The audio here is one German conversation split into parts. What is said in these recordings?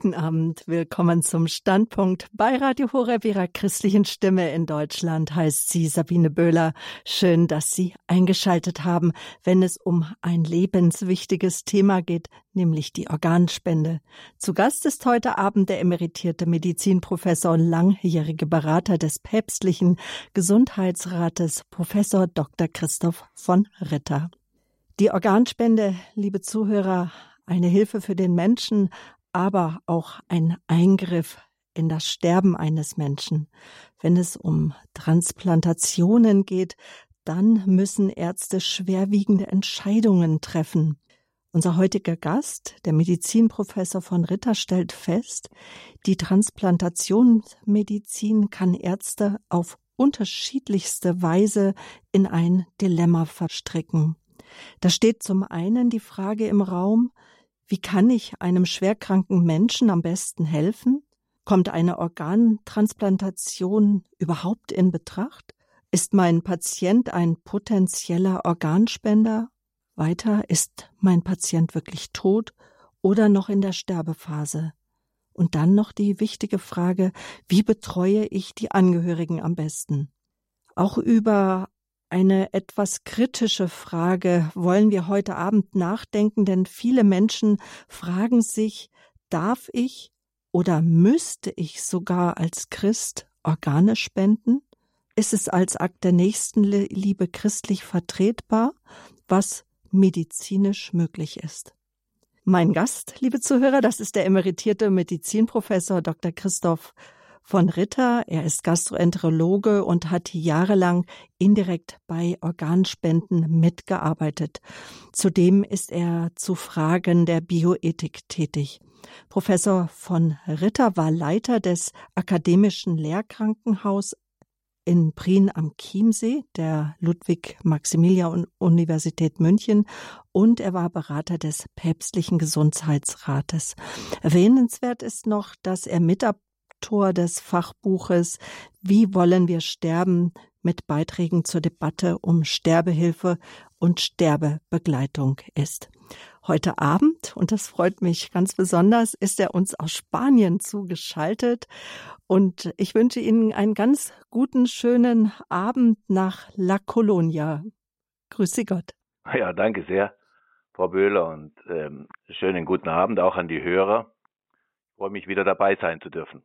Guten Abend, willkommen zum Standpunkt bei Radio Horeb ihrer christlichen Stimme in Deutschland, heißt sie Sabine Böhler. Schön, dass Sie eingeschaltet haben, wenn es um ein lebenswichtiges Thema geht, nämlich die Organspende. Zu Gast ist heute Abend der emeritierte Medizinprofessor und langjährige Berater des päpstlichen Gesundheitsrates, Professor Dr. Christoph von Ritter. Die Organspende, liebe Zuhörer, eine Hilfe für den Menschen, aber auch ein Eingriff in das Sterben eines Menschen. Wenn es um Transplantationen geht, dann müssen Ärzte schwerwiegende Entscheidungen treffen. Unser heutiger Gast, der Medizinprofessor von Ritter, stellt fest, die Transplantationsmedizin kann Ärzte auf unterschiedlichste Weise in ein Dilemma verstricken. Da steht zum einen die Frage im Raum, wie kann ich einem schwerkranken Menschen am besten helfen? Kommt eine Organtransplantation überhaupt in Betracht? Ist mein Patient ein potenzieller Organspender? Weiter, ist mein Patient wirklich tot oder noch in der Sterbephase? Und dann noch die wichtige Frage, wie betreue ich die Angehörigen am besten? Auch über eine etwas kritische Frage wollen wir heute Abend nachdenken, denn viele Menschen fragen sich, darf ich oder müsste ich sogar als Christ Organe spenden? Ist es als Akt der Nächstenliebe christlich vertretbar, was medizinisch möglich ist? Mein Gast, liebe Zuhörer, das ist der emeritierte Medizinprofessor Dr. Christoph von Ritter. Er ist Gastroenterologe und hat jahrelang indirekt bei Organspenden mitgearbeitet. Zudem ist er zu Fragen der Bioethik tätig. Professor von Ritter war Leiter des Akademischen Lehrkrankenhaus in Prien am Chiemsee der Ludwig-Maximilian-Universität München und er war Berater des päpstlichen Gesundheitsrates. Erwähnenswert ist noch, dass er Mitarbeiter Autor des Fachbuches Wie wollen wir sterben mit Beiträgen zur Debatte um Sterbehilfe und Sterbebegleitung ist. Heute Abend, und das freut mich ganz besonders, ist er uns aus Spanien zugeschaltet. Und ich wünsche Ihnen einen ganz guten, schönen Abend nach La Colonia. Grüße Gott. Ja, danke sehr, Frau Böhler, und ähm, schönen guten Abend auch an die Hörer. Ich freue mich wieder dabei sein zu dürfen.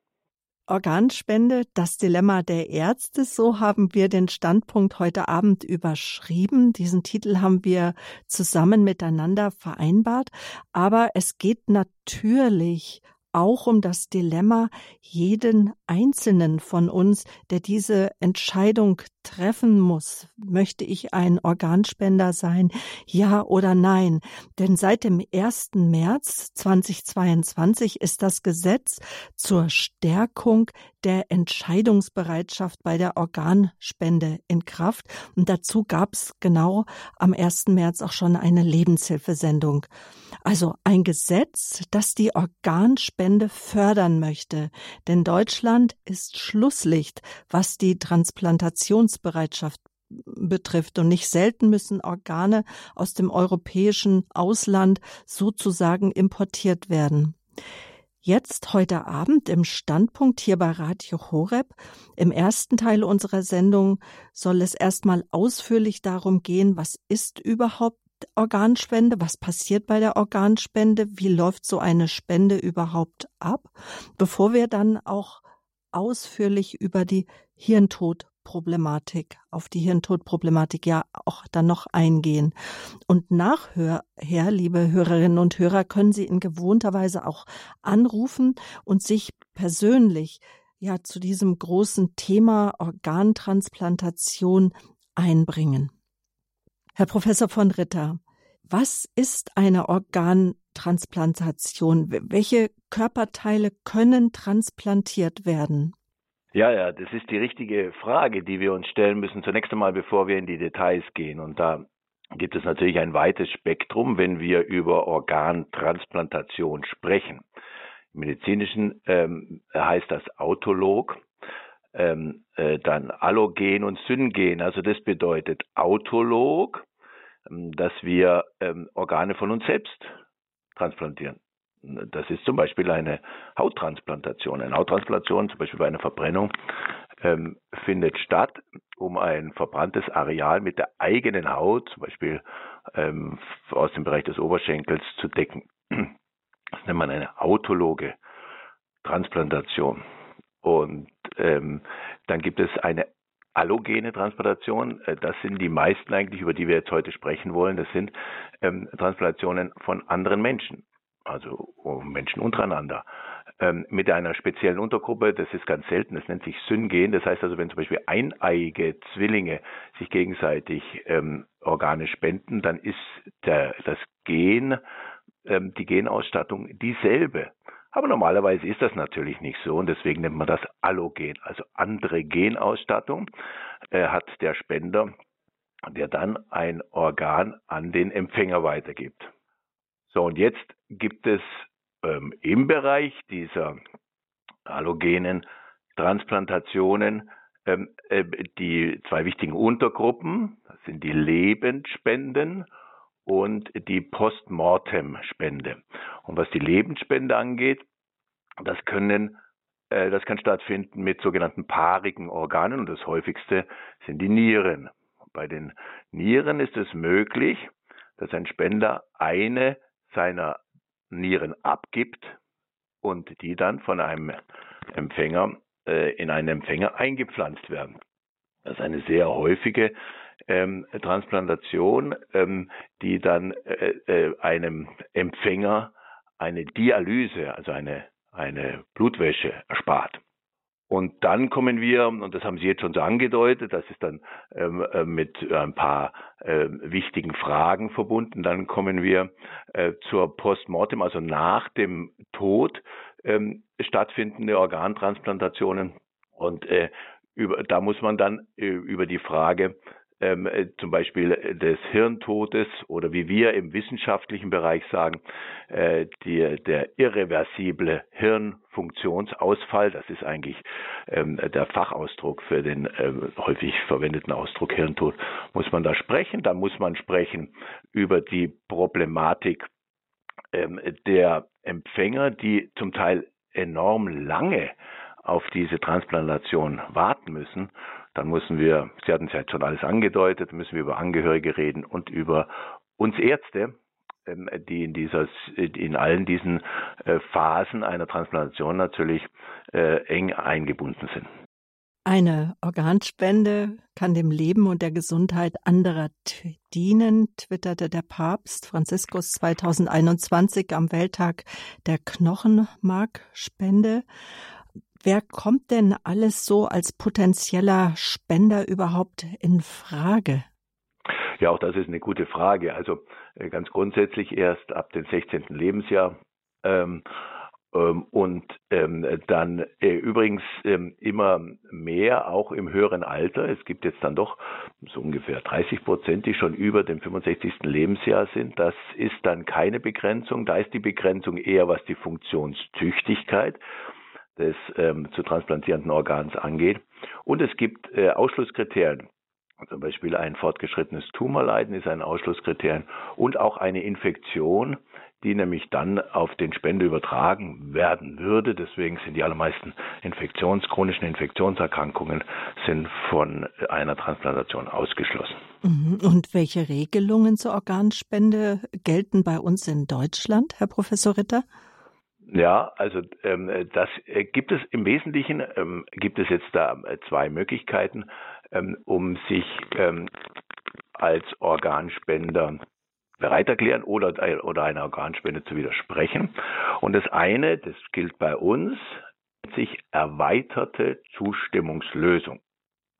Organspende, das Dilemma der Ärzte, so haben wir den Standpunkt heute Abend überschrieben. Diesen Titel haben wir zusammen miteinander vereinbart. Aber es geht natürlich auch um das Dilemma jeden Einzelnen von uns, der diese Entscheidung treffen muss. Möchte ich ein Organspender sein? Ja oder nein? Denn seit dem 1. März 2022 ist das Gesetz zur Stärkung der Entscheidungsbereitschaft bei der Organspende in Kraft. Und dazu gab es genau am 1. März auch schon eine Lebenshilfesendung. Also ein Gesetz, das die Organspende fördern möchte. Denn Deutschland ist Schlusslicht, was die Transplantationsbereitschaft betrifft. Und nicht selten müssen Organe aus dem europäischen Ausland sozusagen importiert werden. Jetzt heute Abend im Standpunkt hier bei Radio Horeb. Im ersten Teil unserer Sendung soll es erstmal ausführlich darum gehen, was ist überhaupt Organspende? Was passiert bei der Organspende? Wie läuft so eine Spende überhaupt ab? Bevor wir dann auch ausführlich über die Hirntodproblematik, auf die Hirntodproblematik ja auch dann noch eingehen. Und nachher, liebe Hörerinnen und Hörer, können Sie in gewohnter Weise auch anrufen und sich persönlich ja zu diesem großen Thema Organtransplantation einbringen. Herr Professor von Ritter, was ist eine Organtransplantation? Welche Körperteile können transplantiert werden? Ja, ja, das ist die richtige Frage, die wir uns stellen müssen, zunächst einmal, bevor wir in die Details gehen. Und da gibt es natürlich ein weites Spektrum, wenn wir über Organtransplantation sprechen. Im medizinischen ähm, heißt das Autolog ähm, äh, dann Allogen und Syngen. Also das bedeutet autolog, ähm, dass wir ähm, Organe von uns selbst transplantieren. Das ist zum Beispiel eine Hauttransplantation. Eine Hauttransplantation, zum Beispiel bei einer Verbrennung, ähm, findet statt, um ein verbranntes Areal mit der eigenen Haut, zum Beispiel ähm, aus dem Bereich des Oberschenkels, zu decken. Das nennt man eine autologe Transplantation. Und ähm, dann gibt es eine allogene Transplantation. Äh, das sind die meisten eigentlich, über die wir jetzt heute sprechen wollen. Das sind ähm, Transplantationen von anderen Menschen, also Menschen untereinander. Ähm, mit einer speziellen Untergruppe, das ist ganz selten, das nennt sich Syngen. Das heißt also, wenn zum Beispiel eineiige Zwillinge sich gegenseitig ähm, Organe spenden, dann ist der, das Gen, ähm, die Genausstattung dieselbe. Aber normalerweise ist das natürlich nicht so und deswegen nennt man das Allogen, also andere Genausstattung äh, hat der Spender, der dann ein Organ an den Empfänger weitergibt. So, und jetzt gibt es ähm, im Bereich dieser allogenen Transplantationen ähm, äh, die zwei wichtigen Untergruppen, das sind die Lebensspenden und die Postmortem-Spende. Und was die Lebensspende angeht, das können äh, das kann stattfinden mit sogenannten paarigen Organen und das häufigste sind die Nieren. Bei den Nieren ist es möglich, dass ein Spender eine seiner Nieren abgibt und die dann von einem Empfänger äh, in einen Empfänger eingepflanzt werden. Das ist eine sehr häufige ähm, Transplantation, ähm, die dann äh, äh, einem Empfänger eine Dialyse, also eine, eine Blutwäsche erspart. Und dann kommen wir, und das haben Sie jetzt schon so angedeutet, das ist dann ähm, äh, mit ein paar äh, wichtigen Fragen verbunden, dann kommen wir äh, zur Postmortem, also nach dem Tod ähm, stattfindende Organtransplantationen. Und äh, über, da muss man dann äh, über die Frage ähm, äh, zum Beispiel des Hirntodes oder wie wir im wissenschaftlichen Bereich sagen, äh, die, der irreversible Hirnfunktionsausfall, das ist eigentlich ähm, der Fachausdruck für den äh, häufig verwendeten Ausdruck Hirntod, muss man da sprechen. Da muss man sprechen über die Problematik ähm, der Empfänger, die zum Teil enorm lange auf diese Transplantation warten müssen dann müssen wir, Sie hatten es ja schon alles angedeutet, müssen wir über Angehörige reden und über uns Ärzte, ähm, die in dieser, in allen diesen äh, Phasen einer Transplantation natürlich äh, eng eingebunden sind. Eine Organspende kann dem Leben und der Gesundheit anderer dienen, twitterte der Papst Franziskus 2021 am Welttag der Knochenmarkspende. Wer kommt denn alles so als potenzieller Spender überhaupt in Frage? Ja, auch das ist eine gute Frage. Also äh, ganz grundsätzlich erst ab dem 16. Lebensjahr. Ähm, ähm, und ähm, dann äh, übrigens ähm, immer mehr auch im höheren Alter. Es gibt jetzt dann doch so ungefähr 30 Prozent, die schon über dem 65. Lebensjahr sind. Das ist dann keine Begrenzung. Da ist die Begrenzung eher was die Funktionstüchtigkeit des ähm, zu transplantierenden Organs angeht. Und es gibt äh, Ausschlusskriterien. Zum Beispiel ein fortgeschrittenes Tumorleiden ist ein Ausschlusskriterium und auch eine Infektion, die nämlich dann auf den Spender übertragen werden würde. Deswegen sind die allermeisten Infektions, chronischen Infektionserkrankungen sind von einer Transplantation ausgeschlossen. Mhm. Und welche Regelungen zur Organspende gelten bei uns in Deutschland, Herr Professor Ritter? Ja, also ähm, das äh, gibt es im Wesentlichen ähm, gibt es jetzt da äh, zwei Möglichkeiten, ähm, um sich ähm, als Organspender bereit erklären oder, äh, oder einer Organspende zu widersprechen. Und das eine, das gilt bei uns, sich erweiterte Zustimmungslösung.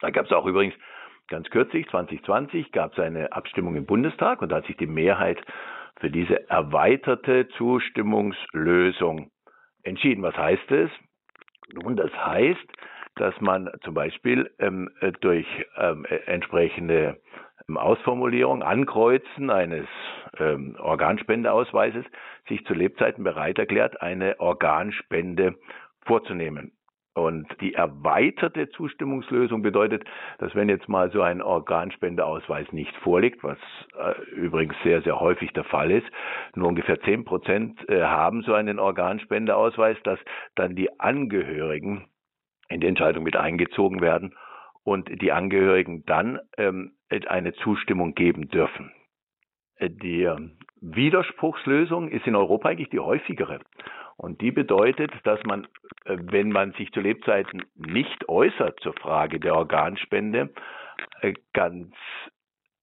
Da gab es auch übrigens ganz kürzlich, 2020, gab es eine Abstimmung im Bundestag und da hat sich die Mehrheit für diese erweiterte Zustimmungslösung entschieden. Was heißt es? Nun, das heißt, dass man zum Beispiel ähm, durch ähm, entsprechende ähm, Ausformulierung, Ankreuzen eines ähm, Organspendeausweises sich zu Lebzeiten bereit erklärt, eine Organspende vorzunehmen. Und die erweiterte Zustimmungslösung bedeutet, dass wenn jetzt mal so ein Organspendeausweis nicht vorliegt, was äh, übrigens sehr, sehr häufig der Fall ist, nur ungefähr zehn Prozent äh, haben so einen Organspendeausweis, dass dann die Angehörigen in die Entscheidung mit eingezogen werden und die Angehörigen dann ähm, eine Zustimmung geben dürfen. Äh, die Widerspruchslösung ist in Europa eigentlich die häufigere. Und die bedeutet, dass man, äh, wenn man sich zu Lebzeiten nicht äußert zur Frage der Organspende, äh, ganz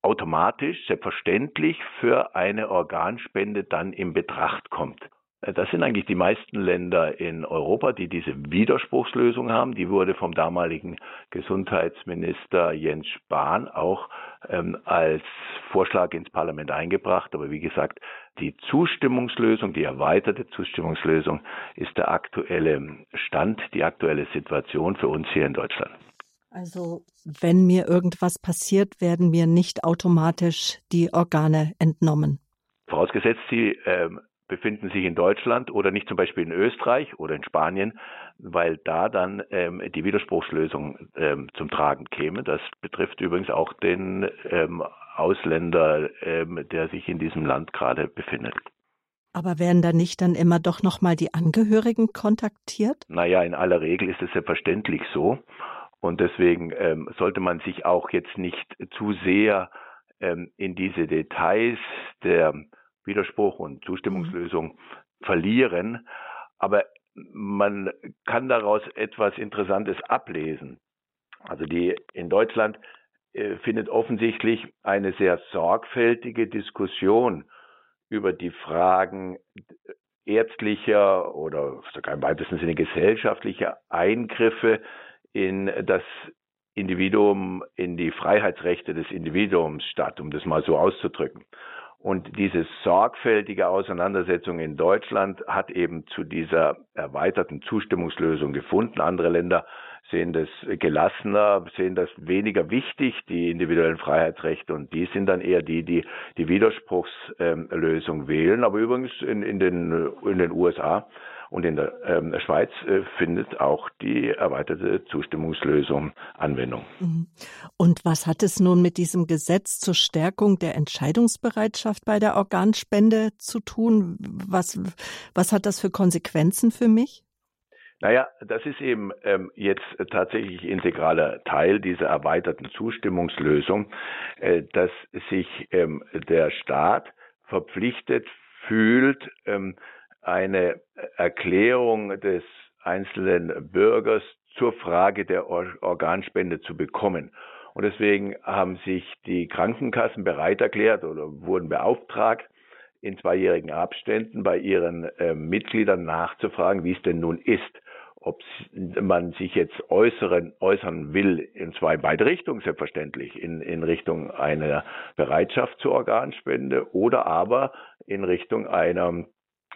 automatisch, selbstverständlich für eine Organspende dann in Betracht kommt. Äh, das sind eigentlich die meisten Länder in Europa, die diese Widerspruchslösung haben. Die wurde vom damaligen Gesundheitsminister Jens Spahn auch ähm, als Vorschlag ins Parlament eingebracht. Aber wie gesagt, die Zustimmungslösung, die erweiterte Zustimmungslösung ist der aktuelle Stand, die aktuelle Situation für uns hier in Deutschland. Also wenn mir irgendwas passiert, werden mir nicht automatisch die Organe entnommen. Vorausgesetzt, Sie ähm, befinden sich in Deutschland oder nicht zum Beispiel in Österreich oder in Spanien, weil da dann ähm, die Widerspruchslösung ähm, zum Tragen käme. Das betrifft übrigens auch den ähm, Ausländer, ähm, der sich in diesem Land gerade befindet. Aber werden da nicht dann immer doch nochmal die Angehörigen kontaktiert? Naja, in aller Regel ist es selbstverständlich so. Und deswegen ähm, sollte man sich auch jetzt nicht zu sehr ähm, in diese Details der Widerspruch und Zustimmungslösung mhm. verlieren. Aber man kann daraus etwas Interessantes ablesen. Also die in Deutschland äh, findet offensichtlich eine sehr sorgfältige Diskussion über die Fragen ärztlicher oder sogar im weitesten Sinne gesellschaftlicher Eingriffe in das Individuum, in die Freiheitsrechte des Individuums statt, um das mal so auszudrücken. Und diese sorgfältige Auseinandersetzung in Deutschland hat eben zu dieser erweiterten Zustimmungslösung gefunden. Andere Länder sehen das gelassener, sehen das weniger wichtig, die individuellen Freiheitsrechte, und die sind dann eher die, die die Widerspruchslösung wählen. Aber übrigens in, in, den, in den USA und in der ähm, Schweiz äh, findet auch die erweiterte Zustimmungslösung Anwendung. Mhm. Und was hat es nun mit diesem Gesetz zur Stärkung der Entscheidungsbereitschaft bei der Organspende zu tun? Was, was hat das für Konsequenzen für mich? Naja, das ist eben ähm, jetzt tatsächlich integraler Teil dieser erweiterten Zustimmungslösung, äh, dass sich ähm, der Staat verpflichtet fühlt, ähm, eine Erklärung des einzelnen Bürgers zur Frage der Organspende zu bekommen. Und deswegen haben sich die Krankenkassen bereit erklärt oder wurden beauftragt, in zweijährigen Abständen bei ihren äh, Mitgliedern nachzufragen, wie es denn nun ist, ob man sich jetzt äußeren, äußern will, in zwei beide Richtungen selbstverständlich, in, in Richtung einer Bereitschaft zur Organspende oder aber in Richtung einer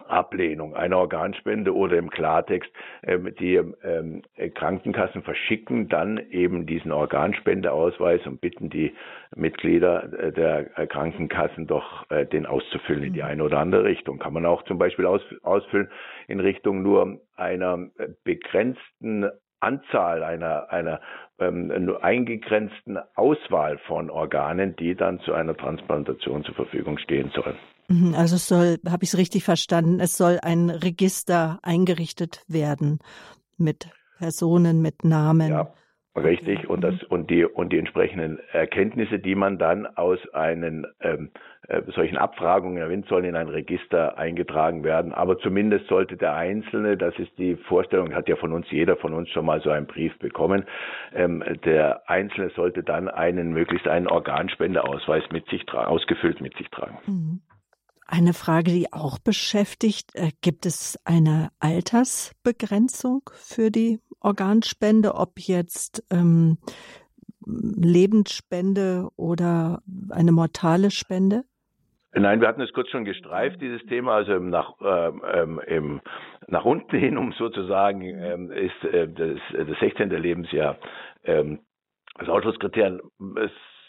Ablehnung einer Organspende oder im Klartext ähm, die ähm, Krankenkassen verschicken dann eben diesen Organspendeausweis und bitten die Mitglieder äh, der Krankenkassen doch äh, den auszufüllen in die mhm. eine oder andere Richtung. Kann man auch zum Beispiel aus, ausfüllen in Richtung nur einer begrenzten Anzahl einer, einer ähm, nur eingegrenzten Auswahl von Organen, die dann zu einer Transplantation zur Verfügung stehen sollen. Mhm, also es soll, habe ich es richtig verstanden, es soll ein Register eingerichtet werden mit Personen, mit Namen. Ja, richtig. Und das mhm. und die und die entsprechenden Erkenntnisse, die man dann aus einen ähm, äh, solchen Abfragungen erwähnt, sollen in ein Register eingetragen werden. Aber zumindest sollte der Einzelne, das ist die Vorstellung, hat ja von uns jeder von uns schon mal so einen Brief bekommen, ähm, der Einzelne sollte dann einen möglichst einen Organspendeausweis mit sich tragen, ausgefüllt mit sich tragen. Mhm. Eine Frage, die auch beschäftigt, äh, gibt es eine Altersbegrenzung für die Organspende, ob jetzt ähm, Lebensspende oder eine mortale Spende? Nein, wir hatten es kurz schon gestreift, dieses Thema, also nach, ähm, im, nach unten hin, um sozusagen, ähm, ist äh, das, das 16. Lebensjahr ähm, das Ausschlusskriterium.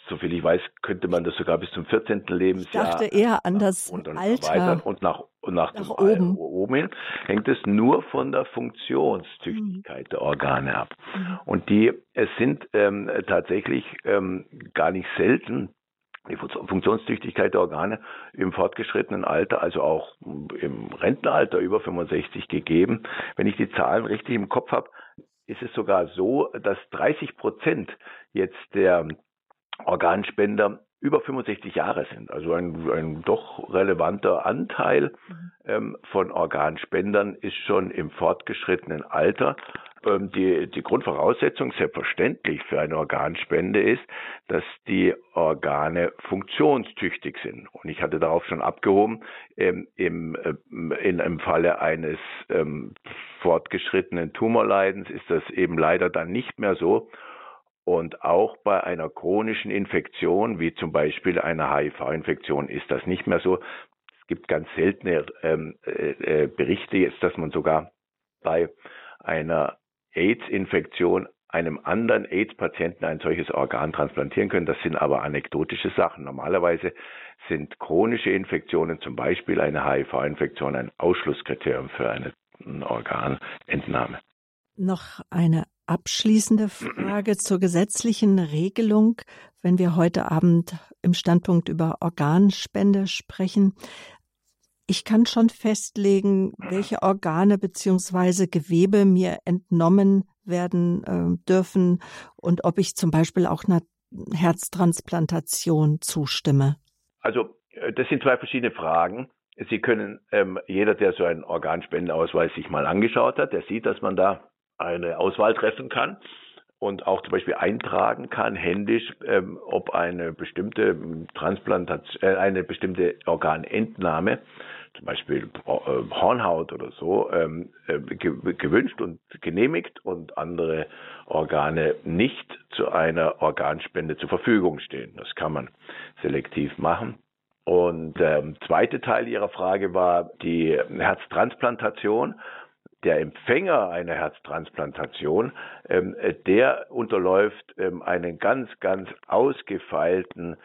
Soviel ich weiß, könnte man das sogar bis zum 14. Lebensjahr. Ich dachte eher an das und Alter. Und nach, und nach, nach oben. oben hin hängt es nur von der Funktionstüchtigkeit mhm. der Organe ab. Mhm. Und die, es sind ähm, tatsächlich ähm, gar nicht selten die Funktionstüchtigkeit der Organe im fortgeschrittenen Alter, also auch im Rentenalter über 65 gegeben. Wenn ich die Zahlen richtig im Kopf habe, ist es sogar so, dass 30 Prozent jetzt der Organspender über 65 Jahre sind. Also ein, ein doch relevanter Anteil mhm. ähm, von Organspendern ist schon im fortgeschrittenen Alter. Ähm, die, die Grundvoraussetzung selbstverständlich für eine Organspende ist, dass die Organe funktionstüchtig sind. Und ich hatte darauf schon abgehoben, ähm, im, äh, in, im Falle eines ähm, fortgeschrittenen Tumorleidens ist das eben leider dann nicht mehr so. Und auch bei einer chronischen Infektion, wie zum Beispiel einer HIV-Infektion, ist das nicht mehr so. Es gibt ganz seltene ähm, äh, äh, Berichte jetzt, dass man sogar bei einer AIDS-Infektion einem anderen AIDS-Patienten ein solches Organ transplantieren können. Das sind aber anekdotische Sachen. Normalerweise sind chronische Infektionen, zum Beispiel eine HIV-Infektion, ein Ausschlusskriterium für eine Organentnahme. Noch eine abschließende Frage zur gesetzlichen Regelung, wenn wir heute Abend im Standpunkt über Organspende sprechen. Ich kann schon festlegen, welche Organe beziehungsweise Gewebe mir entnommen werden äh, dürfen und ob ich zum Beispiel auch einer Herztransplantation zustimme. Also äh, das sind zwei verschiedene Fragen. Sie können, ähm, jeder, der so einen Organspendeausweis sich mal angeschaut hat, der sieht, dass man da eine Auswahl treffen kann und auch zum Beispiel eintragen kann, händisch, ähm, ob eine bestimmte Transplantation, äh, eine bestimmte Organentnahme, zum Beispiel äh, Hornhaut oder so, ähm, äh, gewünscht und genehmigt und andere Organe nicht zu einer Organspende zur Verfügung stehen. Das kann man selektiv machen. Und der ähm, zweite Teil Ihrer Frage war die Herztransplantation der Empfänger einer Herztransplantation, ähm, der unterläuft ähm, einen ganz, ganz ausgefeilten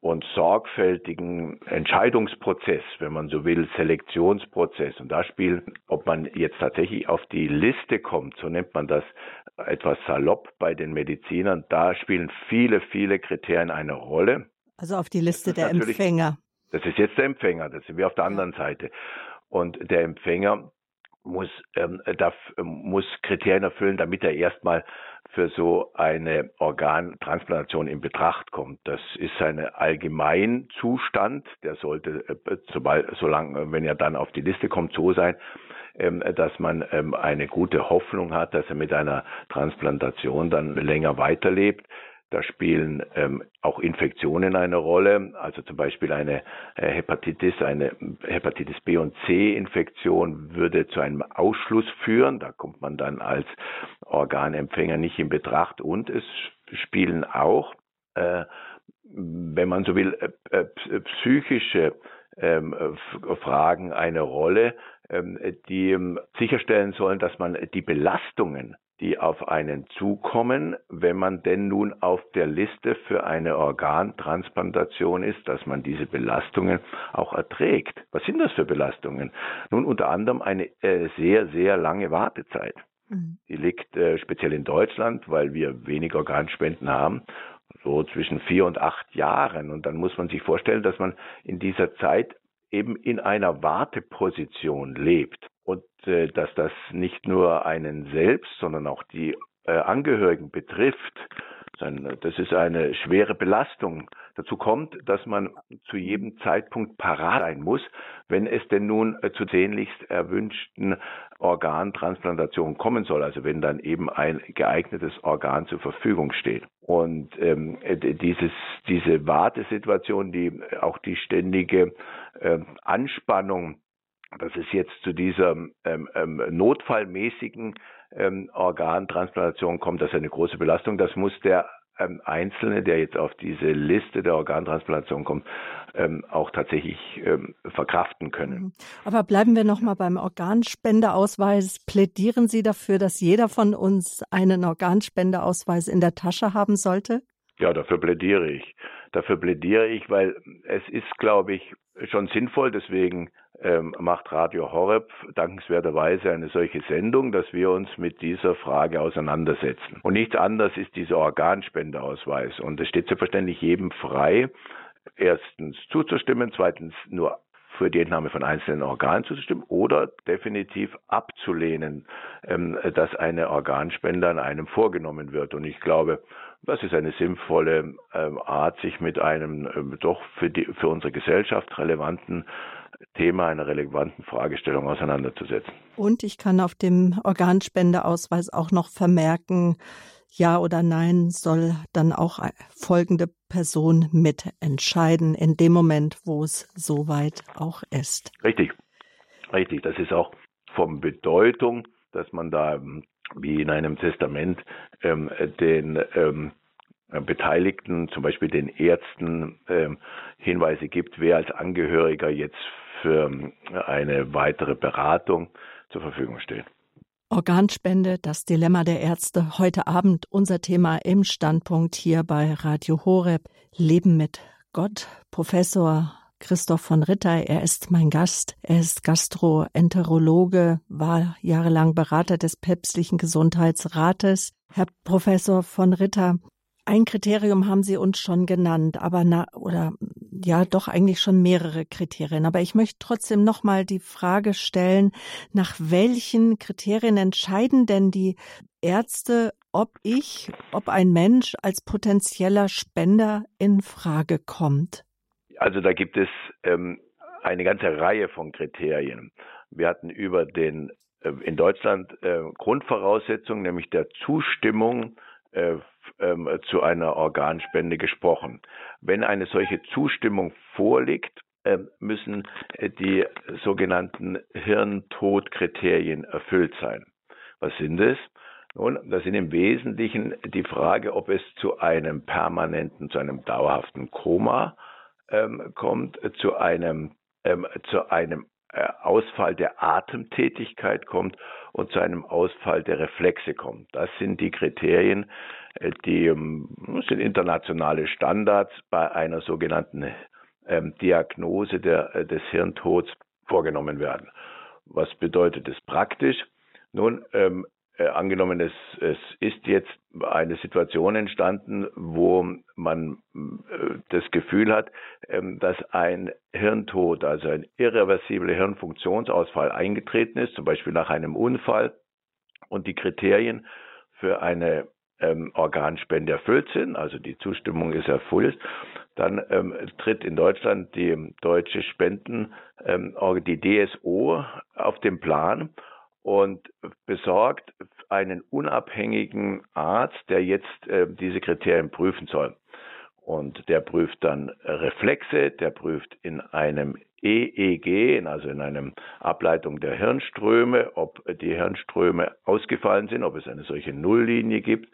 und sorgfältigen Entscheidungsprozess, wenn man so will, Selektionsprozess. Und da spielen, ob man jetzt tatsächlich auf die Liste kommt, so nennt man das etwas salopp bei den Medizinern, da spielen viele, viele Kriterien eine Rolle. Also auf die Liste der Empfänger. Das ist jetzt der Empfänger, das sind wir auf der anderen Seite. Und der Empfänger muss, ähm, darf, muss Kriterien erfüllen, damit er erstmal für so eine Organtransplantation in Betracht kommt. Das ist ein Allgemeinzustand, der sollte, äh, sobald, solange, wenn er dann auf die Liste kommt, so sein, ähm, dass man ähm, eine gute Hoffnung hat, dass er mit einer Transplantation dann länger weiterlebt. Da spielen ähm, auch Infektionen eine Rolle, also zum Beispiel eine äh, Hepatitis, eine Hepatitis B und C Infektion würde zu einem Ausschluss führen. Da kommt man dann als Organempfänger nicht in Betracht. Und es spielen auch, äh, wenn man so will, äh, äh psychische ähm, Fragen eine Rolle, ähm, die ähm, sicherstellen sollen, dass man die Belastungen die auf einen zukommen, wenn man denn nun auf der Liste für eine Organtransplantation ist, dass man diese Belastungen auch erträgt. Was sind das für Belastungen? Nun unter anderem eine äh, sehr, sehr lange Wartezeit. Mhm. Die liegt äh, speziell in Deutschland, weil wir wenig Organspenden haben, so zwischen vier und acht Jahren. Und dann muss man sich vorstellen, dass man in dieser Zeit eben in einer Warteposition lebt und äh, dass das nicht nur einen selbst, sondern auch die äh, Angehörigen betrifft. Das ist eine schwere Belastung. Dazu kommt, dass man zu jedem Zeitpunkt parat sein muss, wenn es denn nun äh, zu sehnlichst erwünschten Organtransplantationen kommen soll, also wenn dann eben ein geeignetes Organ zur Verfügung steht. Und ähm, dieses, diese Wartesituation, die auch die ständige äh, Anspannung dass es jetzt zu dieser ähm, ähm, notfallmäßigen ähm, Organtransplantation kommt, das ist eine große Belastung. Das muss der ähm, Einzelne, der jetzt auf diese Liste der Organtransplantation kommt, ähm, auch tatsächlich ähm, verkraften können. Mhm. Aber bleiben wir noch mal beim Organspendeausweis. Plädieren Sie dafür, dass jeder von uns einen Organspendeausweis in der Tasche haben sollte? Ja, dafür plädiere ich. Dafür plädiere ich, weil es ist, glaube ich, schon sinnvoll. Deswegen ähm, macht Radio Horeb dankenswerterweise eine solche Sendung, dass wir uns mit dieser Frage auseinandersetzen. Und nichts anderes ist dieser Organspendeausweis. Und es steht selbstverständlich jedem frei, erstens zuzustimmen, zweitens nur für die Entnahme von einzelnen Organen zuzustimmen oder definitiv abzulehnen, ähm, dass eine Organspende an einem vorgenommen wird. Und ich glaube, das ist eine sinnvolle ähm, Art, sich mit einem ähm, doch für, die, für unsere Gesellschaft relevanten Thema, einer relevanten Fragestellung auseinanderzusetzen. Und ich kann auf dem Organspendeausweis auch noch vermerken, ja oder nein soll dann auch folgende Person mitentscheiden in dem Moment, wo es soweit auch ist. Richtig, richtig. Das ist auch von Bedeutung, dass man da ähm, wie in einem Testament ähm, den ähm, Beteiligten, zum Beispiel den Ärzten, ähm, Hinweise gibt, wer als Angehöriger jetzt für ähm, eine weitere Beratung zur Verfügung steht. Organspende, das Dilemma der Ärzte. Heute Abend unser Thema im Standpunkt hier bei Radio Horeb. Leben mit Gott. Professor Christoph von Ritter, er ist mein Gast. Er ist Gastroenterologe, war jahrelang Berater des päpstlichen Gesundheitsrates. Herr Professor von Ritter, ein Kriterium haben Sie uns schon genannt, aber na, oder ja, doch eigentlich schon mehrere Kriterien. Aber ich möchte trotzdem nochmal die Frage stellen, nach welchen Kriterien entscheiden denn die Ärzte, ob ich, ob ein Mensch als potenzieller Spender in Frage kommt? Also da gibt es ähm, eine ganze Reihe von Kriterien. Wir hatten über den äh, in Deutschland äh, Grundvoraussetzungen, nämlich der Zustimmung äh, ähm, zu einer Organspende gesprochen. Wenn eine solche Zustimmung vorliegt, äh, müssen äh, die sogenannten Hirntodkriterien erfüllt sein. Was sind es? Nun, das sind im Wesentlichen die Frage, ob es zu einem permanenten, zu einem dauerhaften Koma ähm, kommt, zu einem, ähm, zu einem äh, Ausfall der Atemtätigkeit kommt und zu einem Ausfall der Reflexe kommt. Das sind die Kriterien, äh, die ähm, sind internationale Standards bei einer sogenannten ähm, Diagnose der, äh, des Hirntods vorgenommen werden. Was bedeutet das praktisch? Nun, ähm, äh, angenommen, es, es ist jetzt eine Situation entstanden, wo man äh, das Gefühl hat, ähm, dass ein Hirntod, also ein irreversibler Hirnfunktionsausfall eingetreten ist, zum Beispiel nach einem Unfall und die Kriterien für eine ähm, Organspende erfüllt sind, also die Zustimmung ist erfüllt, dann ähm, tritt in Deutschland die deutsche Spenden, ähm, die DSO auf den Plan und besorgt einen unabhängigen Arzt, der jetzt äh, diese Kriterien prüfen soll. Und der prüft dann Reflexe, der prüft in einem EEG, also in einer Ableitung der Hirnströme, ob die Hirnströme ausgefallen sind, ob es eine solche Nulllinie gibt.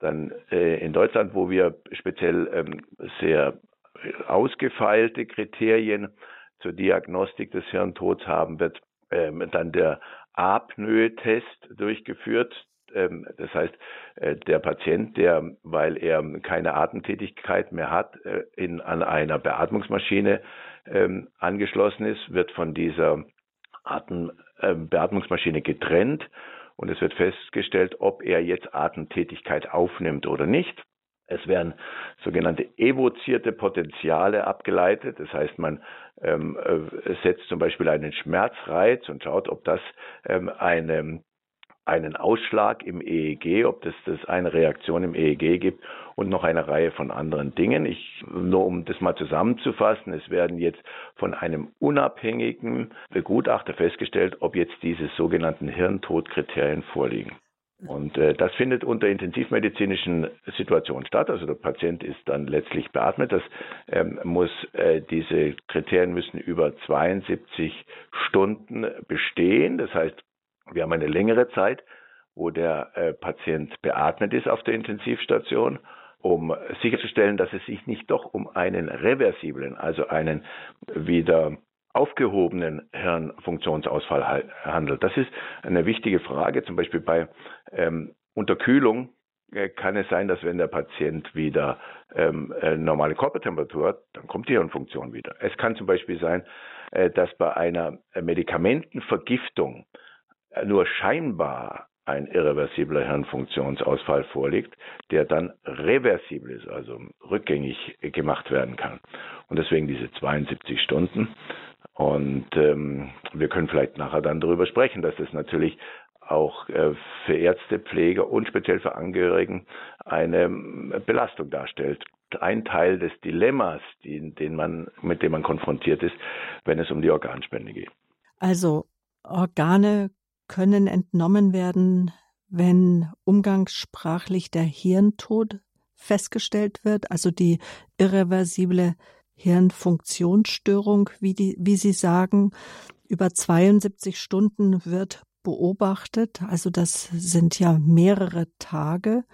Dann äh, in Deutschland, wo wir speziell ähm, sehr ausgefeilte Kriterien zur Diagnostik des Hirntods haben, wird ähm, dann der Apnoe-Test durchgeführt. Ähm, das heißt, äh, der Patient, der, weil er keine Atemtätigkeit mehr hat, äh, in, an einer Beatmungsmaschine ähm, angeschlossen ist, wird von dieser Atem, äh, Beatmungsmaschine getrennt und es wird festgestellt, ob er jetzt Atemtätigkeit aufnimmt oder nicht. Es werden sogenannte evozierte Potenziale abgeleitet. Das heißt, man ähm, äh, setzt zum Beispiel einen Schmerzreiz und schaut, ob das ähm, eine, einen Ausschlag im EEG, ob das, das eine Reaktion im EEG gibt und noch eine Reihe von anderen Dingen. Ich, nur um das mal zusammenzufassen, es werden jetzt von einem unabhängigen Begutachter festgestellt, ob jetzt diese sogenannten Hirntodkriterien vorliegen. Und äh, das findet unter intensivmedizinischen Situationen statt. Also der Patient ist dann letztlich beatmet. Das ähm, muss äh, diese Kriterien müssen über 72 Stunden bestehen. Das heißt, wir haben eine längere Zeit, wo der äh, Patient beatmet ist auf der Intensivstation, um sicherzustellen, dass es sich nicht doch um einen reversiblen, also einen wieder aufgehobenen Hirnfunktionsausfall handelt. Das ist eine wichtige Frage, zum Beispiel bei ähm, Unterkühlung äh, kann es sein, dass wenn der Patient wieder ähm, äh, normale Körpertemperatur hat, dann kommt die Hirnfunktion wieder. Es kann zum Beispiel sein, äh, dass bei einer Medikamentenvergiftung äh, nur scheinbar ein irreversibler Hirnfunktionsausfall vorliegt, der dann reversibel ist, also rückgängig gemacht werden kann. Und deswegen diese 72 Stunden. Und ähm, wir können vielleicht nachher dann darüber sprechen, dass das natürlich auch äh, für Ärzte, Pfleger und speziell für Angehörigen eine ähm, Belastung darstellt. Ein Teil des Dilemmas, die, den man, mit dem man konfrontiert ist, wenn es um die Organspende geht. Also Organe können entnommen werden, wenn umgangssprachlich der Hirntod festgestellt wird, also die irreversible Hirnfunktionsstörung, wie, die, wie Sie sagen. Über 72 Stunden wird beobachtet, also das sind ja mehrere Tage.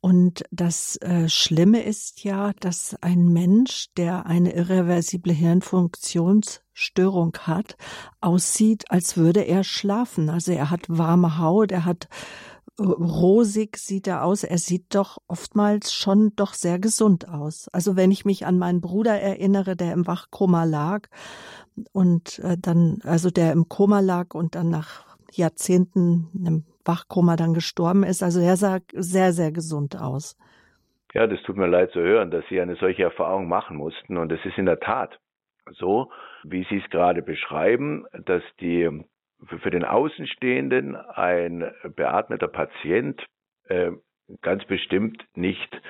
Und das äh, Schlimme ist ja, dass ein Mensch, der eine irreversible Hirnfunktionsstörung hat, aussieht, als würde er schlafen. Also er hat warme Haut, er hat rosig sieht er aus. Er sieht doch oftmals schon doch sehr gesund aus. Also wenn ich mich an meinen Bruder erinnere, der im Wachkoma lag und äh, dann, also der im Koma lag und dann nach Jahrzehnten im Wachkoma dann gestorben ist. Also er sah sehr, sehr gesund aus. Ja, das tut mir leid zu hören, dass Sie eine solche Erfahrung machen mussten. Und es ist in der Tat so, wie Sie es gerade beschreiben, dass die für den Außenstehenden ein beatmeter Patient äh, ganz bestimmt nicht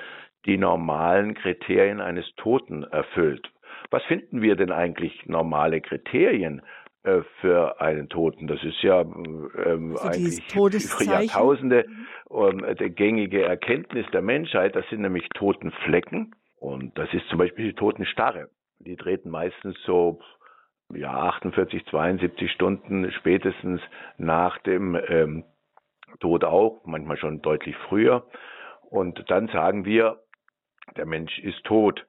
die normalen Kriterien eines Toten erfüllt. Was finden wir denn eigentlich normale Kriterien äh, für einen Toten. Das ist ja ähm, also eigentlich für Jahrtausende ähm, die gängige Erkenntnis der Menschheit. Das sind nämlich Totenflecken und das ist zum Beispiel die Totenstarre. Die treten meistens so ja 48, 72 Stunden spätestens nach dem ähm, Tod auch, manchmal schon deutlich früher. Und dann sagen wir, der Mensch ist tot.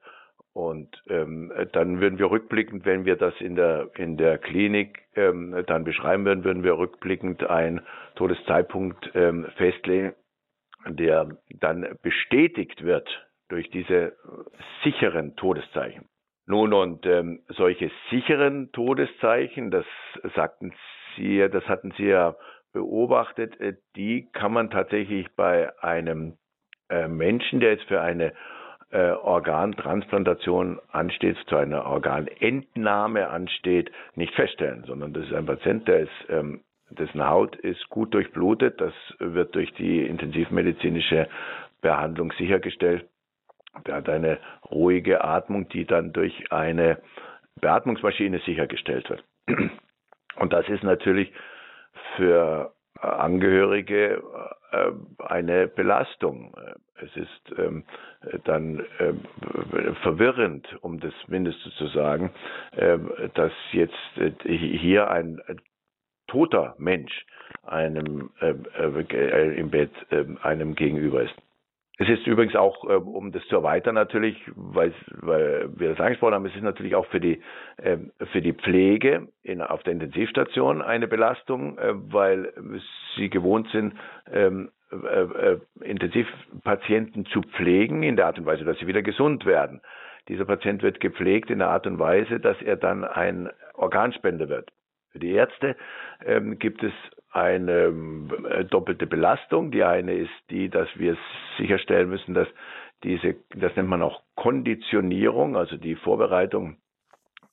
Und ähm, dann würden wir rückblickend, wenn wir das in der in der Klinik ähm, dann beschreiben würden, würden wir rückblickend einen Todeszeitpunkt ähm, festlegen, der dann bestätigt wird durch diese sicheren Todeszeichen. Nun und ähm, solche sicheren Todeszeichen, das sagten Sie, das hatten Sie ja beobachtet, äh, die kann man tatsächlich bei einem äh, Menschen, der jetzt für eine äh, Organtransplantation ansteht, zu einer Organentnahme ansteht, nicht feststellen, sondern das ist ein Patient, der ist, ähm, dessen Haut ist gut durchblutet, das wird durch die intensivmedizinische Behandlung sichergestellt. Der hat eine ruhige Atmung, die dann durch eine Beatmungsmaschine sichergestellt wird. Und das ist natürlich für Angehörige äh, eine Belastung. Es ist ähm, dann ähm, verwirrend, um das Mindeste zu sagen, ähm, dass jetzt äh, hier ein toter Mensch einem äh, äh, im Bett äh, einem gegenüber ist. Es ist übrigens auch, äh, um das zu erweitern natürlich, weil, weil wir das angesprochen haben, es ist natürlich auch für die, äh, für die Pflege in, auf der Intensivstation eine Belastung, äh, weil sie gewohnt sind, ähm, äh, äh, Intensivpatienten zu pflegen in der Art und Weise, dass sie wieder gesund werden. Dieser Patient wird gepflegt in der Art und Weise, dass er dann ein Organspender wird. Für die Ärzte ähm, gibt es eine äh, doppelte Belastung. Die eine ist die, dass wir sicherstellen müssen, dass diese, das nennt man auch Konditionierung, also die Vorbereitung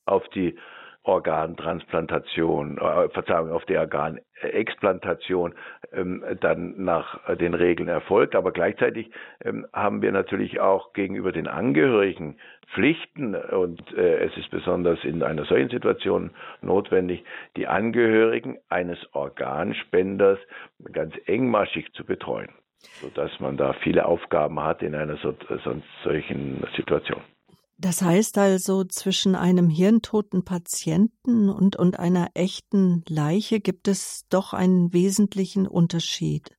auf die Organtransplantation, äh, Verzeihung, auf die Organexplantation ähm, dann nach den Regeln erfolgt. Aber gleichzeitig ähm, haben wir natürlich auch gegenüber den Angehörigen Pflichten und äh, es ist besonders in einer solchen Situation notwendig, die Angehörigen eines Organspenders ganz engmaschig zu betreuen, sodass man da viele Aufgaben hat in einer so, solchen Situation. Das heißt also, zwischen einem hirntoten Patienten und, und einer echten Leiche gibt es doch einen wesentlichen Unterschied.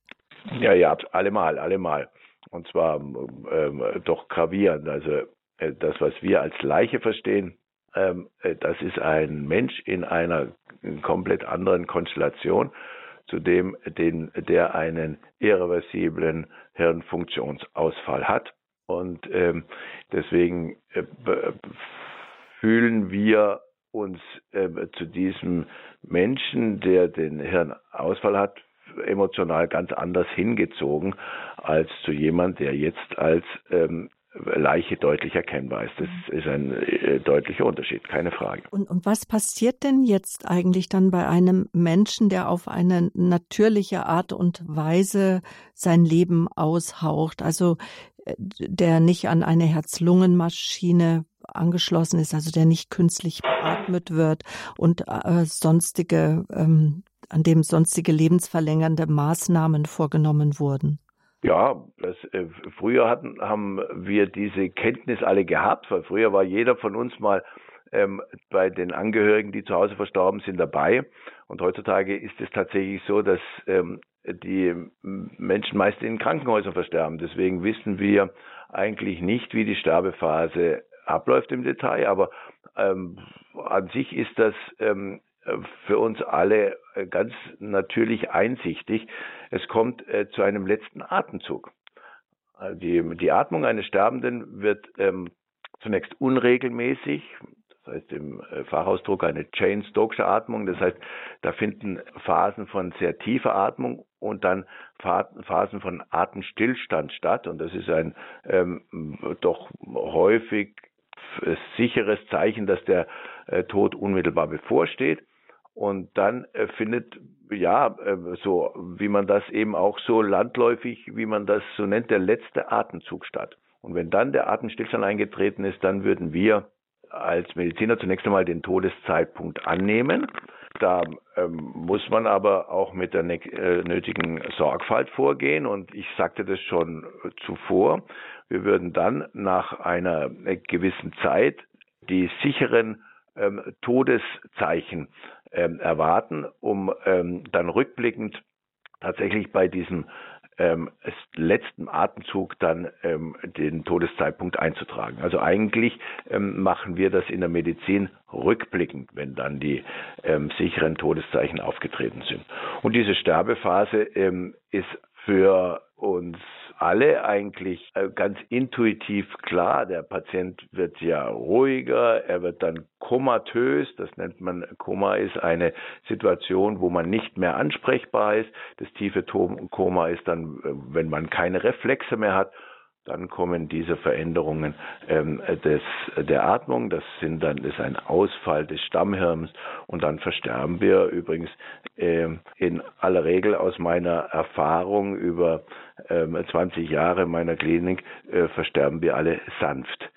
Ja, ja, allemal, allemal. Und zwar ähm, doch gravierend. Also äh, das, was wir als Leiche verstehen, ähm, äh, das ist ein Mensch in einer komplett anderen Konstellation zu dem, den, der einen irreversiblen Hirnfunktionsausfall hat. Und ähm, deswegen äh, fühlen wir uns äh, zu diesem Menschen, der den Hirnausfall hat, emotional ganz anders hingezogen als zu jemand, der jetzt als ähm, Leiche deutlich erkennbar ist. Das ist ein äh, deutlicher Unterschied, keine Frage. Und, und was passiert denn jetzt eigentlich dann bei einem Menschen, der auf eine natürliche Art und Weise sein Leben aushaucht? Also äh, der nicht an eine Herz-Lungen-Maschine angeschlossen ist, also der nicht künstlich beatmet wird und äh, sonstige, ähm, an dem sonstige lebensverlängernde Maßnahmen vorgenommen wurden. Ja, das, äh, früher hatten, haben wir diese Kenntnis alle gehabt, weil früher war jeder von uns mal ähm, bei den Angehörigen, die zu Hause verstorben sind, dabei. Und heutzutage ist es tatsächlich so, dass ähm, die Menschen meist in Krankenhäusern versterben. Deswegen wissen wir eigentlich nicht, wie die Sterbephase abläuft im Detail, aber ähm, an sich ist das ähm, für uns alle äh, ganz natürlich einsichtig. Es kommt äh, zu einem letzten Atemzug. Also die, die Atmung eines Sterbenden wird ähm, zunächst unregelmäßig, das heißt im äh, Fachausdruck eine Chain Stokesche Atmung. Das heißt, da finden Phasen von sehr tiefer Atmung und dann Phasen von Atemstillstand statt. Und das ist ein ähm, doch häufig sicheres Zeichen, dass der äh, Tod unmittelbar bevorsteht. Und dann äh, findet, ja, äh, so wie man das eben auch so landläufig, wie man das so nennt, der letzte Atemzug statt. Und wenn dann der Atemstillstand eingetreten ist, dann würden wir als Mediziner zunächst einmal den Todeszeitpunkt annehmen. Da ähm, muss man aber auch mit der äh, nötigen Sorgfalt vorgehen. Und ich sagte das schon zuvor. Wir würden dann nach einer gewissen Zeit die sicheren ähm, Todeszeichen ähm, erwarten, um ähm, dann rückblickend tatsächlich bei diesem ähm, letzten Atemzug dann ähm, den Todeszeitpunkt einzutragen. Also eigentlich ähm, machen wir das in der Medizin rückblickend, wenn dann die ähm, sicheren Todeszeichen aufgetreten sind. Und diese Sterbephase ähm, ist für uns alle eigentlich äh, ganz intuitiv klar. Der Patient wird ja ruhiger, er wird dann komatös. Das nennt man, Koma ist eine Situation, wo man nicht mehr ansprechbar ist. Das tiefe Koma ist dann, äh, wenn man keine Reflexe mehr hat dann kommen diese Veränderungen ähm, des, der Atmung. Das sind dann ist ein Ausfall des Stammhirns und dann versterben wir übrigens äh, in aller Regel aus meiner Erfahrung über äh, 20 Jahre meiner Klinik äh, versterben wir alle sanft.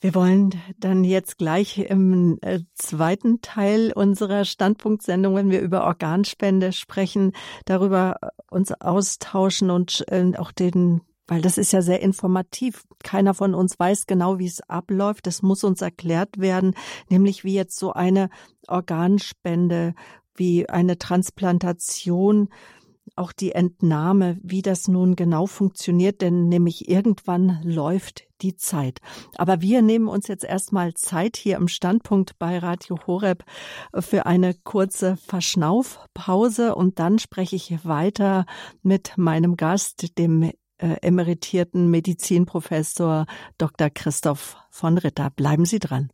Wir wollen dann jetzt gleich im äh, zweiten Teil unserer Standpunktsendung, wenn wir über Organspende sprechen, darüber uns austauschen und äh, auch den weil das ist ja sehr informativ. Keiner von uns weiß genau, wie es abläuft. Das muss uns erklärt werden, nämlich wie jetzt so eine Organspende, wie eine Transplantation, auch die Entnahme, wie das nun genau funktioniert, denn nämlich irgendwann läuft die Zeit. Aber wir nehmen uns jetzt erstmal Zeit hier im Standpunkt bei Radio Horeb für eine kurze Verschnaufpause und dann spreche ich weiter mit meinem Gast, dem äh, emeritierten Medizinprofessor Dr. Christoph von Ritter. Bleiben Sie dran.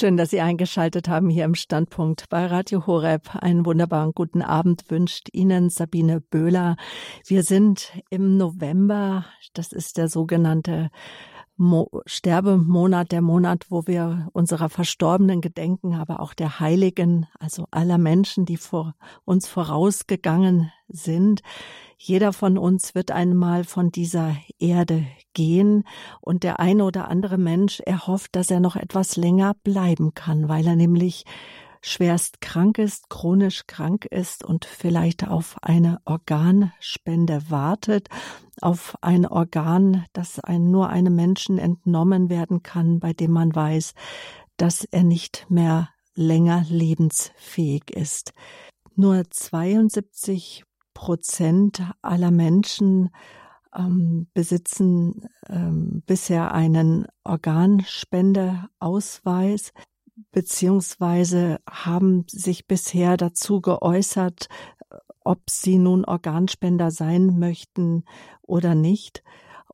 Schön, dass Sie eingeschaltet haben hier im Standpunkt bei Radio Horeb. Einen wunderbaren guten Abend wünscht Ihnen Sabine Böhler. Wir sind im November. Das ist der sogenannte Mo Sterbemonat, der Monat, wo wir unserer Verstorbenen gedenken, aber auch der Heiligen, also aller Menschen, die vor uns vorausgegangen sind. Jeder von uns wird einmal von dieser Erde gehen und der eine oder andere Mensch erhofft, dass er noch etwas länger bleiben kann, weil er nämlich schwerst krank ist, chronisch krank ist und vielleicht auf eine Organspende wartet, auf ein Organ, das ein, nur einem Menschen entnommen werden kann, bei dem man weiß, dass er nicht mehr länger lebensfähig ist. Nur 72 Prozent aller Menschen ähm, besitzen ähm, bisher einen Organspendeausweis beziehungsweise haben sich bisher dazu geäußert, ob sie nun Organspender sein möchten oder nicht.